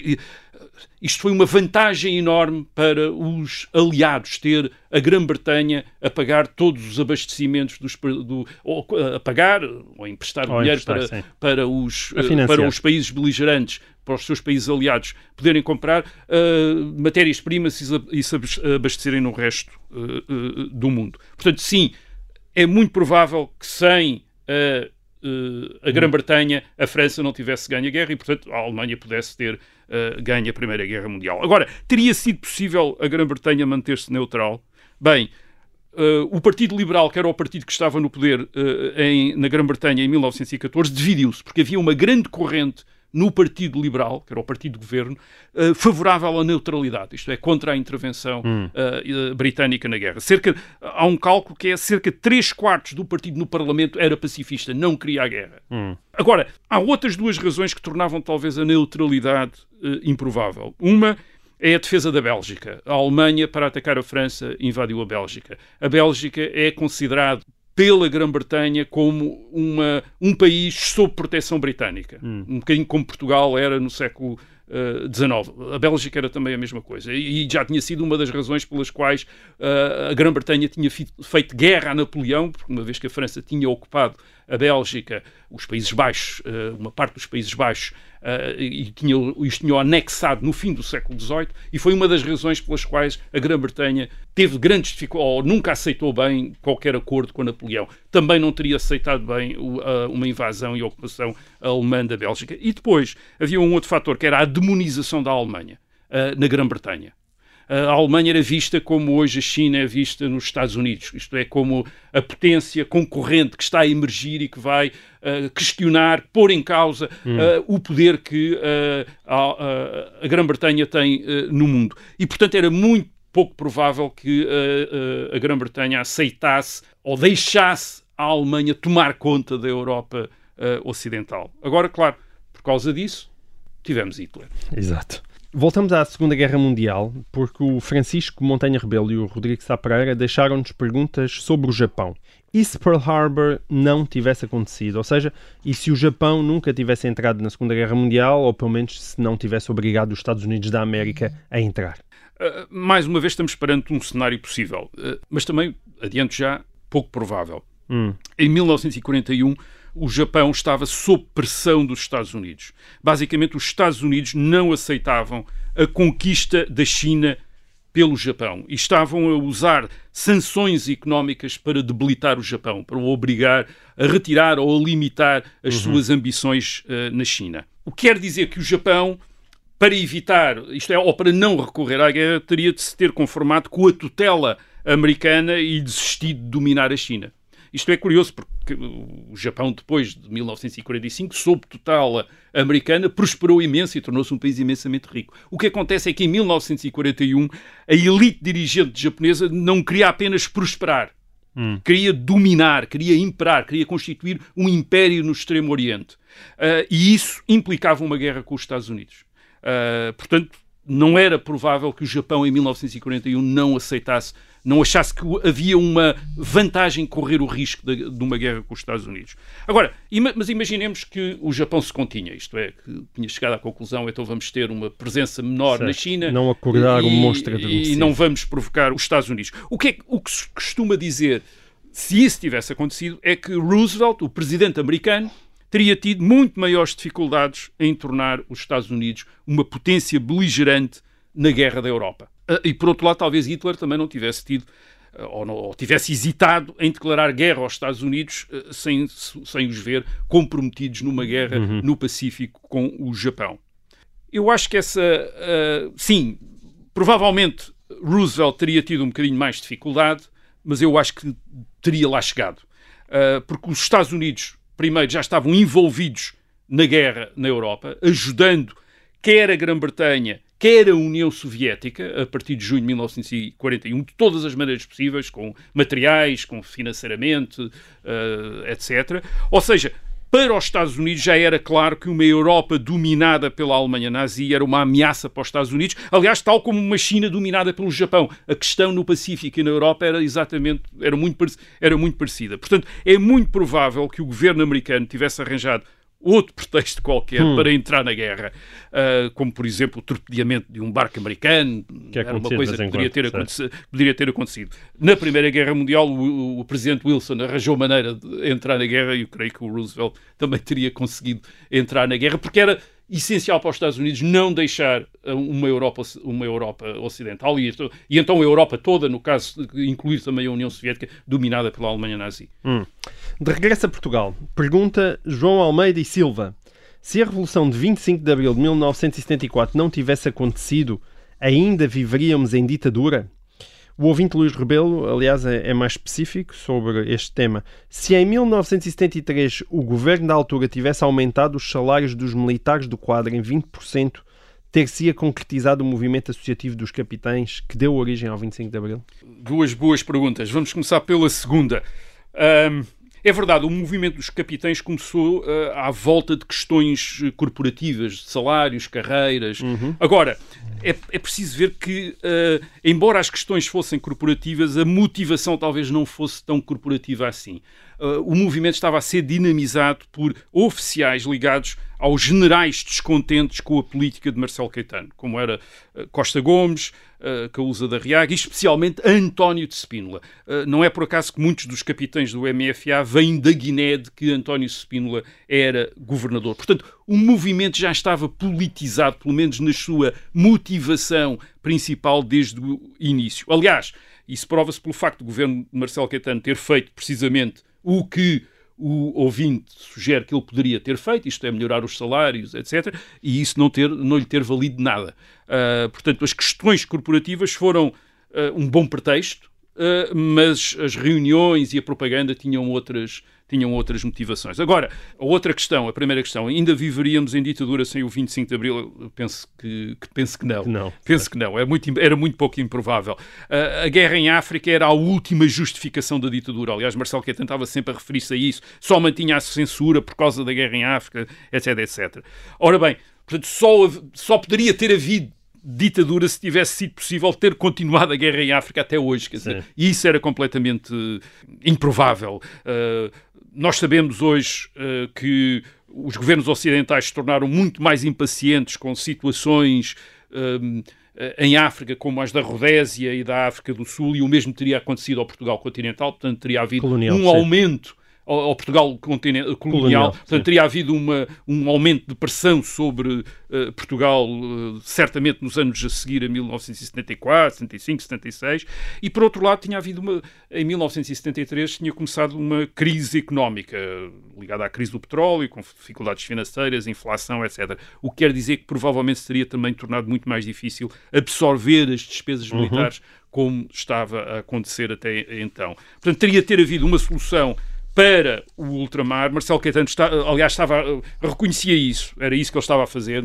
Isto foi uma vantagem enorme para os aliados ter a Grã-Bretanha a pagar todos os abastecimentos dos do, ou a pagar ou emprestar ou dinheiro emprestar, para, para, os, para os países beligerantes, para os seus países aliados poderem comprar uh, matérias-primas e se abastecerem no resto uh, uh, do mundo. Portanto, sim, é muito provável que sem a, a Grã-Bretanha a França não tivesse ganho a guerra e, portanto, a Alemanha pudesse ter uh, ganho a Primeira Guerra Mundial. Agora, teria sido possível a Grã-Bretanha manter-se neutral? Bem, Uh, o Partido Liberal, que era o partido que estava no poder uh, em, na Grã-Bretanha em 1914, dividiu-se, porque havia uma grande corrente no Partido Liberal, que era o partido de governo, uh, favorável à neutralidade, isto é, contra a intervenção hum. uh, britânica na guerra. Cerca, há um cálculo que é cerca de 3 quartos do partido no Parlamento era pacifista, não queria a guerra. Hum. Agora, há outras duas razões que tornavam talvez a neutralidade improvável. Uma é a defesa da Bélgica. A Alemanha, para atacar a França, invadiu a Bélgica. A Bélgica é considerado pela Grã-Bretanha como uma, um país sob proteção britânica. Hum. Um bocadinho como Portugal era no século XIX. A Bélgica era também a mesma coisa. E já tinha sido uma das razões pelas quais uh, a Grã-Bretanha tinha feito guerra a Napoleão, porque uma vez que a França tinha ocupado a Bélgica, os Países Baixos, uh, uma parte dos Países Baixos, uh, e tinha, os tinham anexado no fim do século XVIII, e foi uma das razões pelas quais a Grã-Bretanha teve grandes dificuldades, ou nunca aceitou bem qualquer acordo com Napoleão. Também não teria aceitado bem uma invasão e ocupação alemã da Bélgica. E depois havia um outro fator, que era a demonização da Alemanha uh, na Grã-Bretanha. A Alemanha era vista como hoje a China é vista nos Estados Unidos, isto é, como a potência concorrente que está a emergir e que vai uh, questionar, pôr em causa hum. uh, o poder que a, a Grã-Bretanha tem no mundo. E, portanto, era muito pouco provável que a Grã-Bretanha aceitasse ou deixasse a Alemanha tomar conta da Europa Ocidental. Agora, claro, por causa disso, tivemos Hitler. Exato. Voltamos à Segunda Guerra Mundial, porque o Francisco Montanha Rebelo e o Rodrigo Sá Pereira deixaram-nos perguntas sobre o Japão. E se Pearl Harbor não tivesse acontecido? Ou seja, e se o Japão nunca tivesse entrado na Segunda Guerra Mundial, ou pelo menos se não tivesse obrigado os Estados Unidos da América a entrar? Uh, mais uma vez estamos perante um cenário possível, uh, mas também, adiante já, pouco provável. Hum. Em 1941, o Japão estava sob pressão dos Estados Unidos. Basicamente, os Estados Unidos não aceitavam a conquista da China pelo Japão e estavam a usar sanções económicas para debilitar o Japão, para o obrigar a retirar ou a limitar as uhum. suas ambições uh, na China. O que quer dizer que o Japão, para evitar, isto é, ou para não recorrer à guerra, teria de se ter conformado com a tutela americana e desistido de dominar a China. Isto é curioso porque o Japão, depois de 1945, sob tutela americana, prosperou imenso e tornou-se um país imensamente rico. O que acontece é que em 1941 a elite dirigente japonesa não queria apenas prosperar, hum. queria dominar, queria imperar, queria constituir um império no Extremo Oriente. Uh, e isso implicava uma guerra com os Estados Unidos. Uh, portanto, não era provável que o Japão em 1941 não aceitasse não achasse que havia uma vantagem correr o risco de, de, uma guerra com os Estados Unidos. Agora, ima, mas imaginemos que o Japão se continha, isto é, que tinha chegado à conclusão, então vamos ter uma presença menor certo. na China. Não acordar e, um monstro E não vamos provocar os Estados Unidos. O que, é, o que se costuma dizer, se isso tivesse acontecido, é que Roosevelt, o presidente americano, teria tido muito maiores dificuldades em tornar os Estados Unidos uma potência beligerante na guerra da Europa. Ah, e por outro lado, talvez Hitler também não tivesse tido ah, ou, não, ou, tivesse hesitado em declarar guerra aos Estados Unidos ah, sem, sem os ver comprometidos numa guerra uhum. no Pacífico com o Japão. Eu acho que essa. Uh, sim, provavelmente Roosevelt teria tido um bocadinho mais de dificuldade, mas eu acho que teria lá chegado. Uh, porque os Estados Unidos, primeiro, já estavam envolvidos na guerra na Europa, ajudando quer a Grã-Bretanha, quer a União Soviética, a partir de junho de 1941, de todas as maneiras possíveis, com materiais, com financeiramente, uh, etc. Ou seja, para os Estados Unidos já era claro que uma Europa dominada pela Alemanha nazi era uma ameaça para os Estados Unidos, aliás, tal como uma China dominada pelo Japão. A questão no Pacífico e na Europa era exatamente, era muito, era muito parecida. Portanto, é muito provável que o governo americano tivesse arranjado outro pretexto qualquer hum. para entrar na guerra, uh, como por exemplo o torpedeamento de um barco americano, que é era uma coisa que poderia ter, poderia ter, acontecido. Na Primeira Guerra Mundial, o, o, presidente Wilson arranjou maneira de entrar na guerra e eu creio que o Roosevelt também teria conseguido entrar na guerra, porque era essencial para os Estados Unidos não deixar uh, uma Europa, uma Europa ocidental e, e então a Europa toda, no caso, incluir também a União Soviética, dominada pela Alemanha nazi. Hum. De regresso a Portugal, pergunta João Almeida e Silva: se a Revolução de 25 de Abril de 1974 não tivesse acontecido, ainda viveríamos em ditadura? O ouvinte Luís Rebelo, aliás, é, é, mais específico sobre este tema. Se em 1973 o governo da altura tivesse aumentado os salários dos militares do quadro em 20%, ter-se-ia concretizado o movimento associativo dos capitães que deu origem ao 25 de Abril? Duas boas perguntas. Vamos começar pela segunda. Um, é verdade, o movimento dos capitães começou uh, à volta de questões corporativas, de salários, carreiras. Uhum. Agora, é, é, preciso ver que, uh, embora as questões fossem corporativas, a motivação talvez não fosse tão corporativa assim. Uh, o movimento estava a ser dinamizado por oficiais ligados aos generais descontentes com a política de Marcelo Caetano, como era uh, Costa Gomes, uh, Causa da Riaga e especialmente António de Spínola. Uh, não é por acaso que muitos dos capitães do MFA vêm da Guiné de que António Spínola era governador. Portanto, o movimento já estava politizado, pelo menos na sua motivação principal desde o início. Aliás, isso prova-se pelo facto do governo de Marcelo Caetano ter feito precisamente o que o ouvinte sugere que ele poderia ter feito, isto é, melhorar os salários, etc., e isso não, ter, não lhe ter valido nada. Uh, portanto, as questões corporativas foram uh, um bom pretexto, uh, mas as reuniões e a propaganda tinham outras, tinham outras motivações. Agora, a outra questão, a primeira questão, ainda viveríamos em ditadura sem o 25 de Abril? Eu penso que, que penso que não. não. Penso que não. É muito, era muito pouco improvável. Uh, a guerra em África era a última justificação da ditadura. Aliás, Marcelo Caetano estava sempre a referir-se a isso. Só mantinha a censura por causa da guerra em África, etc, etc. Ora bem, portanto, só, só poderia ter havido ditadura se tivesse sido possível ter continuado a guerra em África até hoje. Quer dizer, isso era completamente improvável. Uh, nós sabemos hoje uh, que os governos ocidentais se tornaram muito mais impacientes com situações um, em África, como as da Rodésia e da África do Sul, e o mesmo teria acontecido ao Portugal continental, portanto, teria havido Colonial, um sim. aumento ao, ao Portugal colonial, Colonial, portanto, teria havido uma, um aumento de pressão sobre uh, Portugal, uh, certamente nos anos a seguir a 1974, 75, 76, e por outro lado tinha havido uma, em 1973 tinha começado uma crise económica ligada à crise do petróleo, com dificuldades financeiras, inflação, etc. O que quer dizer que provavelmente se teria também tornado muito mais difícil absorver as despesas Uhum. militares como estava a acontecer até então. Portanto, teria ter havido uma solução para o ultramar. Marcelo Caetano, está, aliás, estava, reconhecia isso, era isso que ele estava a fazer,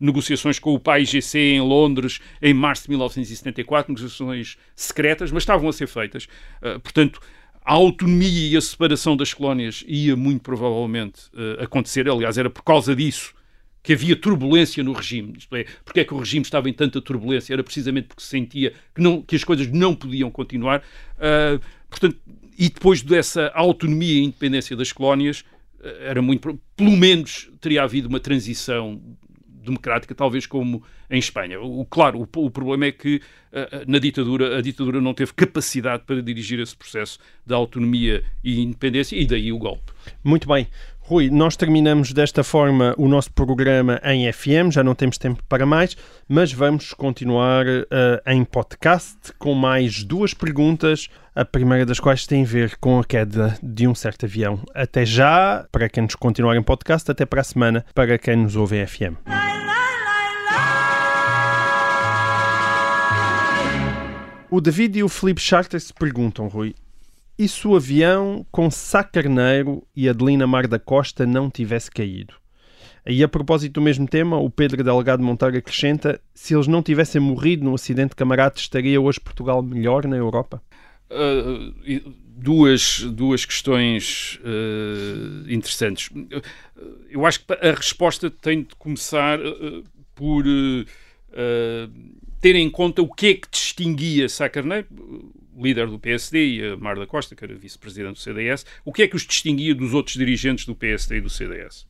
negociações com o PAIGC em Londres em março de 1974, negociações secretas, mas estavam a ser feitas. Uh, portanto, a autonomia e a separação das colónias ia muito provavelmente uh, acontecer, aliás, era por causa disso que havia turbulência no regime. Isto é, porque é que o regime estava em tanta turbulência? Era precisamente porque se sentia que, não, que as coisas não podiam continuar. Uh, portanto, e depois dessa autonomia e independência das colónias, uh, era muito. Pelo menos teria havido uma transição democrática, talvez como em Espanha. O, claro, o, o problema é que uh, na ditadura, a ditadura não teve capacidade para dirigir esse processo de autonomia e independência, e daí o golpe. Muito bem. Rui, nós terminamos desta forma o nosso programa em FM, já não temos tempo para mais, mas vamos continuar uh, em podcast com mais duas perguntas, a primeira das quais tem a ver com a queda de um certo avião. Até já, para quem nos continuar em podcast, até para a semana, para quem nos ouve em FM. O David e o Felipe Charter se perguntam, Rui, e se o avião com Sá Carneiro e Adelina Mar da Costa não tivesse caído? E a propósito do mesmo tema, o Pedro Delgado Monteiro acrescenta: se eles não tivessem morrido no acidente de camarada, estaria hoje Portugal melhor na Europa? Uh, duas, duas questões uh, interessantes. Eu acho que a resposta tem de começar uh, por ter em conta o que é que distinguia Sá Carneiro, líder do PSD, e a Mar da Costa, que era vice-presidente do CDS, o que é que os distinguia dos outros dirigentes do PSD e do CDS?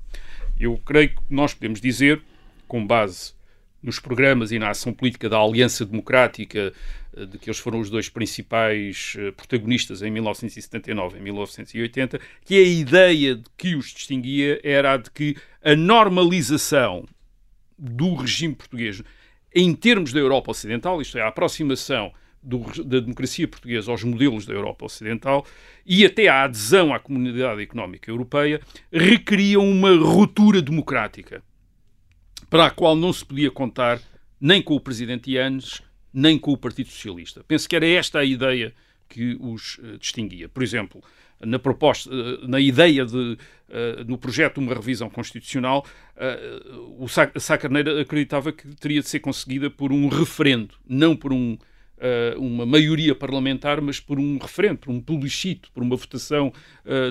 Eu creio que nós podemos dizer, com base nos programas e na ação política da Aliança Democrática, de que eles foram os dois principais protagonistas em 1979 e 1980, que a ideia de que os distinguia era a de que a normalização do regime português em termos da Europa Ocidental, isto é, a aproximação do, da democracia portuguesa aos modelos da Europa Ocidental e até a adesão à comunidade económica europeia, requeriam uma ruptura democrática para a qual não se podia contar nem com o presidente Yanes, nem com o Partido Socialista. Penso que era esta a ideia que os uh, distinguia. Por exemplo, na proposta, uh, na ideia de, uh, no projeto de uma revisão constitucional, o Sá Carneiro acreditava que teria de ser conseguida por um referendo, não por um, uma maioria parlamentar, mas por um referendo, por um plebiscito, por uma votação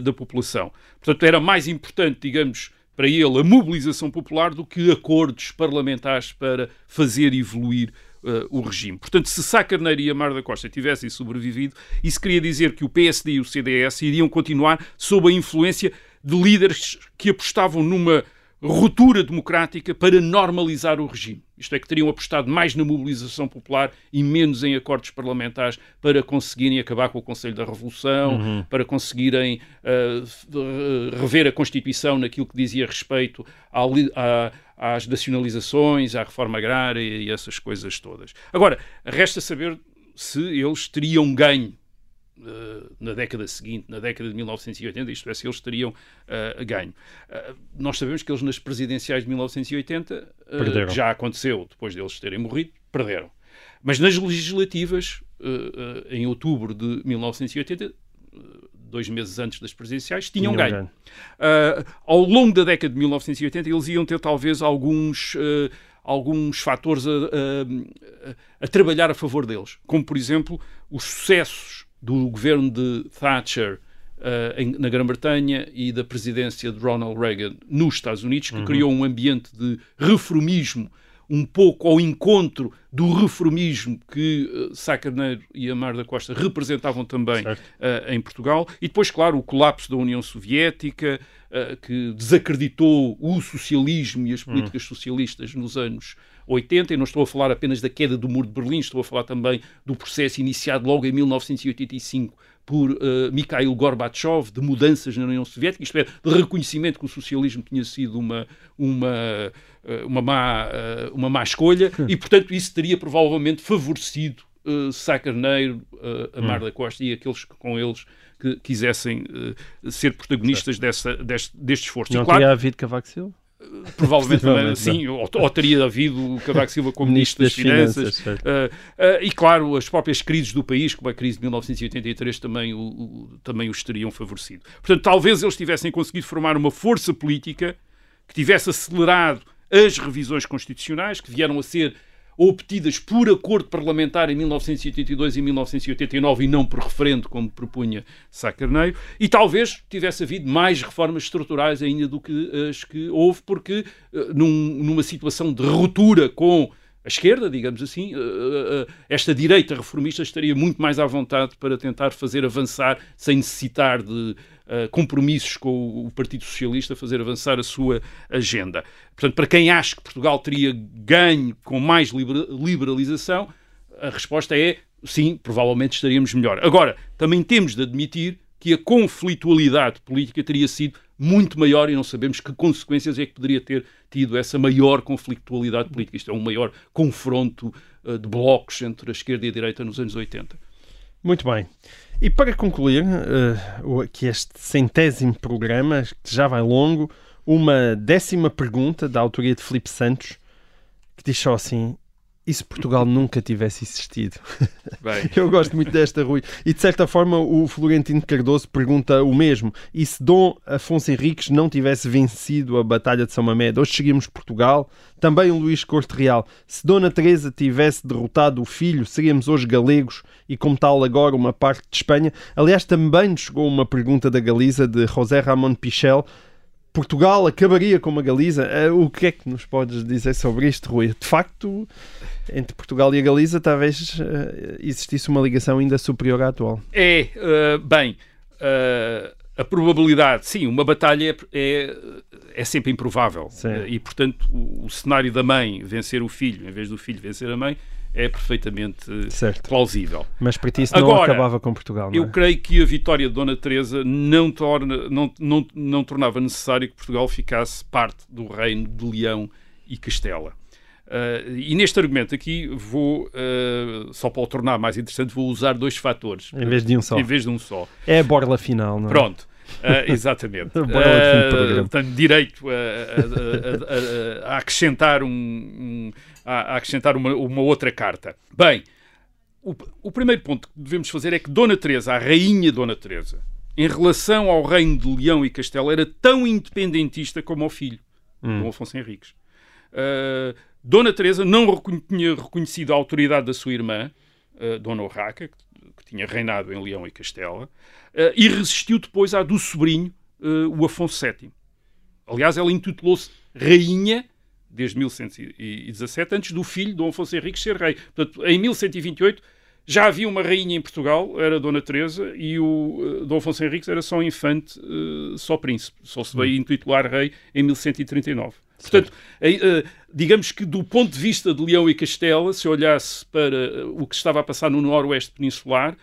da população. Portanto, era mais importante, digamos, para ele a mobilização popular do que acordos parlamentares para fazer evoluir uh, o regime. Portanto, se Sá Carneiro e Amar da Costa tivessem sobrevivido, isso queria dizer que o PSD e o CDS iriam continuar sob a influência de líderes que apostavam numa ruptura democrática para normalizar o regime. Isto é, que teriam apostado mais na mobilização popular e menos em acordos parlamentares para conseguirem acabar com o Conselho da Revolução, uhum. para conseguirem uh, rever a Constituição naquilo que dizia respeito ao, a, às nacionalizações, à reforma agrária e essas coisas todas. Agora, resta saber se eles teriam ganho na década seguinte, na década de 1980, isto é, se eles teriam uh, ganho. Uh, nós sabemos que eles nas presidenciais de 1980, que já aconteceu depois deles terem morrido, perderam. Mas nas legislativas, em outubro de 1980, dois meses antes das presidenciais, tinham, tinham ganho. ganho. Uh, ao longo da década de 1980, eles iam ter talvez alguns, uh, alguns fatores a, a, a, trabalhar a favor deles, como por exemplo os sucessos do governo de Thatcher uh, em, na Grã-Bretanha e da presidência de Ronald Reagan nos Estados Unidos, que uhum. criou um ambiente de reformismo um pouco ao encontro do reformismo que uh, Sá Carneiro e Amar da Costa representavam também uh, em Portugal. E depois, claro, o colapso da União Soviética, uh, que desacreditou o socialismo e as políticas hum. socialistas nos anos 80. E não estou a falar apenas da queda do Muro de Berlim, estou a falar também do processo iniciado logo em 1985 por uh, Mikhail Gorbachev de mudanças na União Soviética, isto é, de reconhecimento que o socialismo tinha sido uma, uma, uh, uma, má, uh, uma má escolha e, portanto, isso teria provavelmente favorecido uh, Sá Carneiro, uh, Amar hum. da Costa e aqueles que com eles que quisessem uh, ser protagonistas dessa, deste, deste esforço. Não e, claro, teria havido Cavaco Silva? Provavelmente sim, ou, ou, teria havido o Cavaco Silva como Ministro das, das Finanças. finanças uh, uh, e, claro, as próprias crises do país, como a crise de 1983, também, o, o, também os teriam favorecido. Portanto, talvez eles tivessem conseguido formar uma força política que tivesse acelerado as revisões constitucionais, que vieram a ser obtidas por acordo parlamentar em 1982 e 1989 e não por referendo, como propunha Sá Carneiro, e talvez tivesse havido mais reformas estruturais ainda do que as que houve, porque eh, num, numa situação de ruptura com a esquerda, digamos assim, eh, eh, esta direita reformista estaria muito mais à vontade para tentar fazer avançar, sem necessitar de uh, compromissos com o Partido Socialista, fazer avançar a sua agenda. Portanto, para quem acha que Portugal teria ganho com mais liberalização, a resposta é sim, provavelmente estaríamos melhor. Agora, também temos de admitir que a conflitualidade política teria sido muito maior e não sabemos que consequências é que poderia ter tido essa maior conflitualidade política. Isto é um maior confronto uh, de blocos entre a esquerda e a direita nos anos 80. Muito bem. E para concluir uh, que este centésimo programa, que já vai longo, uma décima pergunta da autoria de Felipe Santos, que diz só assim: e se Portugal nunca tivesse existido? Bem. *laughs* Eu gosto muito desta, Rui. E de certa forma o Florentino Cardoso pergunta o mesmo. E se Dom Afonso Henriques não tivesse vencido a Batalha de São Mamede, hoje seguimos Portugal? Também o Luís Corte Real. Se Dona Teresa tivesse derrotado o filho, seríamos hoje galegos e, como tal, agora uma parte de Espanha? Aliás, também nos chegou uma pergunta da Galiza de José Ramon Pichel Portugal acabaria com uma Galiza. Eh, o que é que nos podes dizer sobre isto, Rui? De facto, entre Portugal e a Galiza talvez uh, existisse uma ligação ainda superior à atual. É, uh, bem, uh, a probabilidade, sim, uma batalha é, é sempre improvável. e, portanto, o, o, cenário da mãe vencer o filho, em vez do filho vencer a mãe, é perfeitamente certo. plausível. Mas para ti isso não Agora, acabava com Portugal, não é? Eu creio que a vitória de Dona Teresa não, torna, não, não, não tornava necessário que Portugal ficasse parte do reino de Leão e Castela. Uh, e neste argumento aqui vou, uh, só para o tornar mais interessante, vou usar dois fatores. Em vez de um só. Em vez de um só. É a borla final, não é? Pronto. Uh, exatamente. *laughs* uh, tenho direito a, a, a, a acrescentar um, um a, acrescentar uma, uma, outra carta. Bem, o, o, primeiro ponto que devemos fazer é que Dona Teresa, a rainha Dona Teresa, em relação ao reino de Leão e Castelo, era tão independentista como o filho, hum. Dom Afonso Henriques. Uh, Dona Teresa não tinha reconhecido a autoridade da sua irmã, uh, Dona Urraca, que, que, tinha reinado em Leão e Castela, uh, e resistiu depois à do sobrinho, o Afonso VII. Aliás, ela intitulou-se Rainha desde 1117, antes do filho Dom Afonso Henriques ser rei. Portanto, em 1128 já havia uma rainha em Portugal, era Dona Teresa, e o uh, Dom Afonso Henriques era só infante, uh, só príncipe. Só se veio intitular rei em 1139. Portanto, uh, digamos que do ponto de vista de Leão e Castela, se olhasse para o que estava a passar no noroeste peninsular,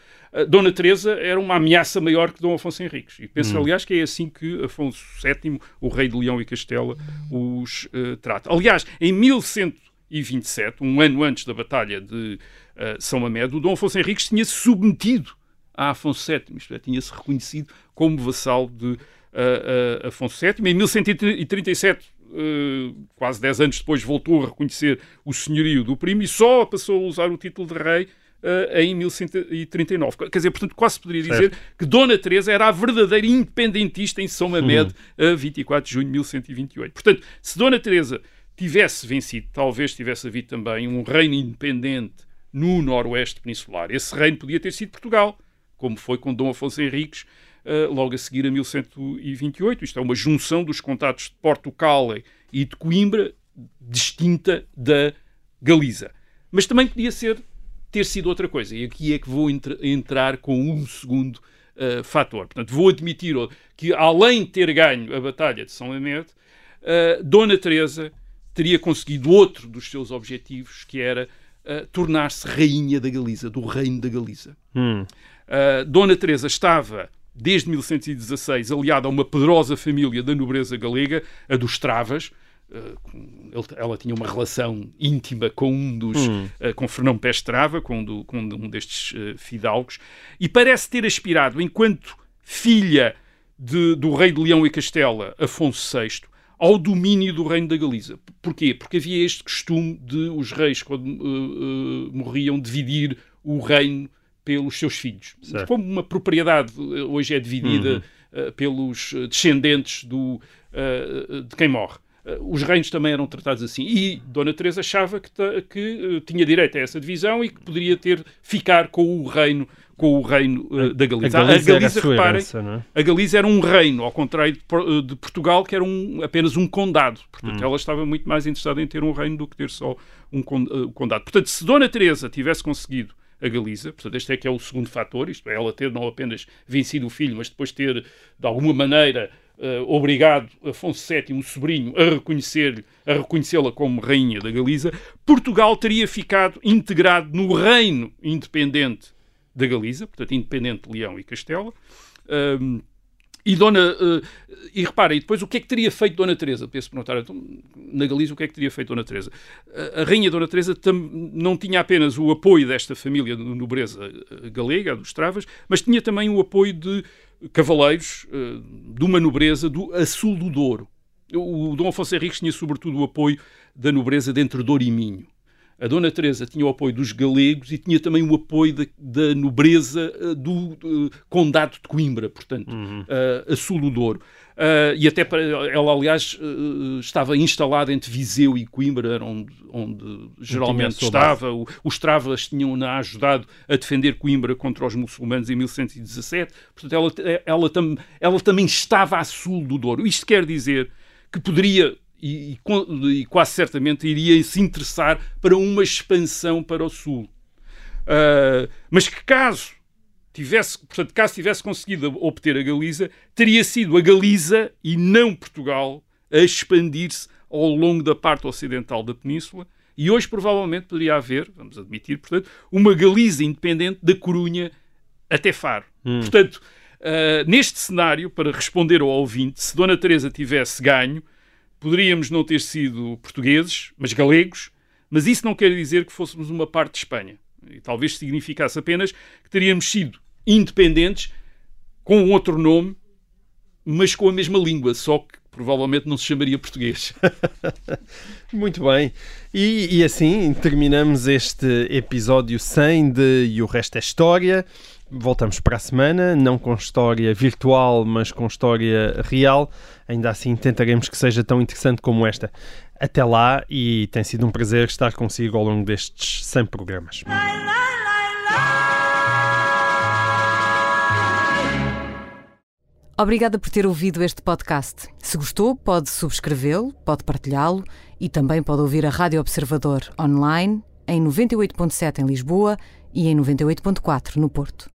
Dona Teresa era uma ameaça maior que Dom Afonso Henriques. E penso, hum. aliás, que é assim que Afonso VII, o rei de Leão e Castela, os trata. Aliás, em 1127, um ano antes da Batalha de uh, São o Dom Afonso Henriques tinha-se submetido a Afonso VII, isto é, tinha-se reconhecido como vassalo de uh, uh, Afonso VII. Em 1137, quase 10 anos depois, voltou a reconhecer o senhorio do primo e só passou a usar o título de rei Uh, em 1139. Quer dizer, portanto, quase poderia dizer certo. que Dona Teresa era a verdadeira independentista em São Mamed, a 24 de junho de 1128. Portanto, se Dona Teresa tivesse vencido, talvez tivesse havido também um reino independente no noroeste peninsular. Esse reino podia ter sido Portugal, como foi com Dom Afonso Henriques, uh, logo a seguir a 1128. Isto é uma junção dos contatos de Portugal e de Coimbra, distinta da Galiza. Mas também podia ser, ter sido outra coisa. E aqui é que vou entrar com um segundo uh, fator. Portanto, vou admitir que, além de ter ganho a Batalha de São Lamento, uh, Dona Teresa teria conseguido outro dos seus objetivos, que era uh, tornar-se rainha da Galiza, do reino da Galiza. Hum. Dona Teresa estava desde 1116 aliada a uma poderosa família da nobreza galega, a dos Travas. Uh, ela tinha uma relação íntima com um dos, hum. uh, com Fernão Pestrava, com, um, do, com um destes uh, fidalgos, e parece ter aspirado, enquanto filha de, do rei de Leão e Castela, Afonso VI, ao domínio do reino da Galiza. Porquê? Porque havia este costume de os reis, quando uh, uh, morriam, dividir o reino pelos seus filhos. Certo. Como uma propriedade hoje é dividida uhum. uh, pelos descendentes do, de quem morre. Os reinos também eram tratados assim. E Dona Teresa achava que, que tinha direito a essa divisão e que poderia ter ficar com o reino com o reino uh, da Galiza. A Galiza, a Galiza reparem, herança, é? a Galiza era um reino, ao contrário de, eh, de Portugal, que era um, apenas um condado. Portanto, hum. ela estava muito mais interessada em ter um reino do que ter só um uh, condado. Portanto, se Dona Teresa tivesse conseguido a Galiza, portanto, este é que é o segundo fator, isto é, ela ter não apenas vencido o filho, mas depois ter, de alguma maneira, uh, obrigado Afonso VII, o sobrinho, a a reconhecê-la como rainha da Galiza, Portugal teria ficado integrado no reino independente da Galiza, portanto, independente de Leão e Castela. Um, e Dona. Uh, e reparem, depois o que é que teria feito Dona Teresa? Penso perguntar, então, na Galiza, o que é que teria feito Dona Teresa? Uh, a Rainha Dona Teresa não tinha apenas o apoio desta família de nobreza eh, galega, dos Travas, mas tinha também o apoio de cavaleiros uh, de uma nobreza do a sul do Douro. O Dom Afonso Henriques tinha sobretudo o apoio da nobreza de entre Douro e Minho. A Dona Teresa tinha o apoio dos galegos e tinha também o apoio da, da nobreza uh, do uh, Condado de Coimbra, portanto, uhum. uh, a sul do Douro. e até para, ela, aliás, estava instalada entre Viseu e Coimbra, onde, onde geralmente estava. O, os Travas tinham-na ajudado a defender Coimbra contra os muçulmanos em 1117. Portanto, ela, ela, tam, ela também estava a sul do Douro. Isto quer dizer que poderia e, e, e, quase certamente iria se interessar para uma expansão para o sul. Uh, mas que caso tivesse, portanto, caso tivesse conseguido obter a Galiza, teria sido a Galiza e não Portugal a expandir-se ao longo da parte ocidental da península. E hoje provavelmente poderia haver, vamos admitir, portanto, uma Galiza independente da Corunha até Faro. Hum. Portanto, uh, neste cenário, para responder ao ouvinte, se Dona Teresa tivesse ganho, Poderíamos não ter sido portugueses, mas galegos, mas isso não quer dizer que fôssemos uma parte de Espanha. E talvez significasse apenas que teríamos sido independentes com outro nome, mas com a mesma língua, só que provavelmente não se chamaria português. *laughs* Muito bem. E, e, assim terminamos este episódio 100 de E o Resto é História. Voltamos para a semana, não com história virtual, mas com história real. Ainda assim, tentaremos que seja tão interessante como esta. Até lá, e tem sido um prazer estar consigo ao longo destes 100 programas. Obrigada por ter ouvido este podcast. Se gostou, pode subscrevê-lo, pode partilhá-lo e também pode ouvir a Rádio Observador online em 98.7 em Lisboa e em 98.4 no Porto.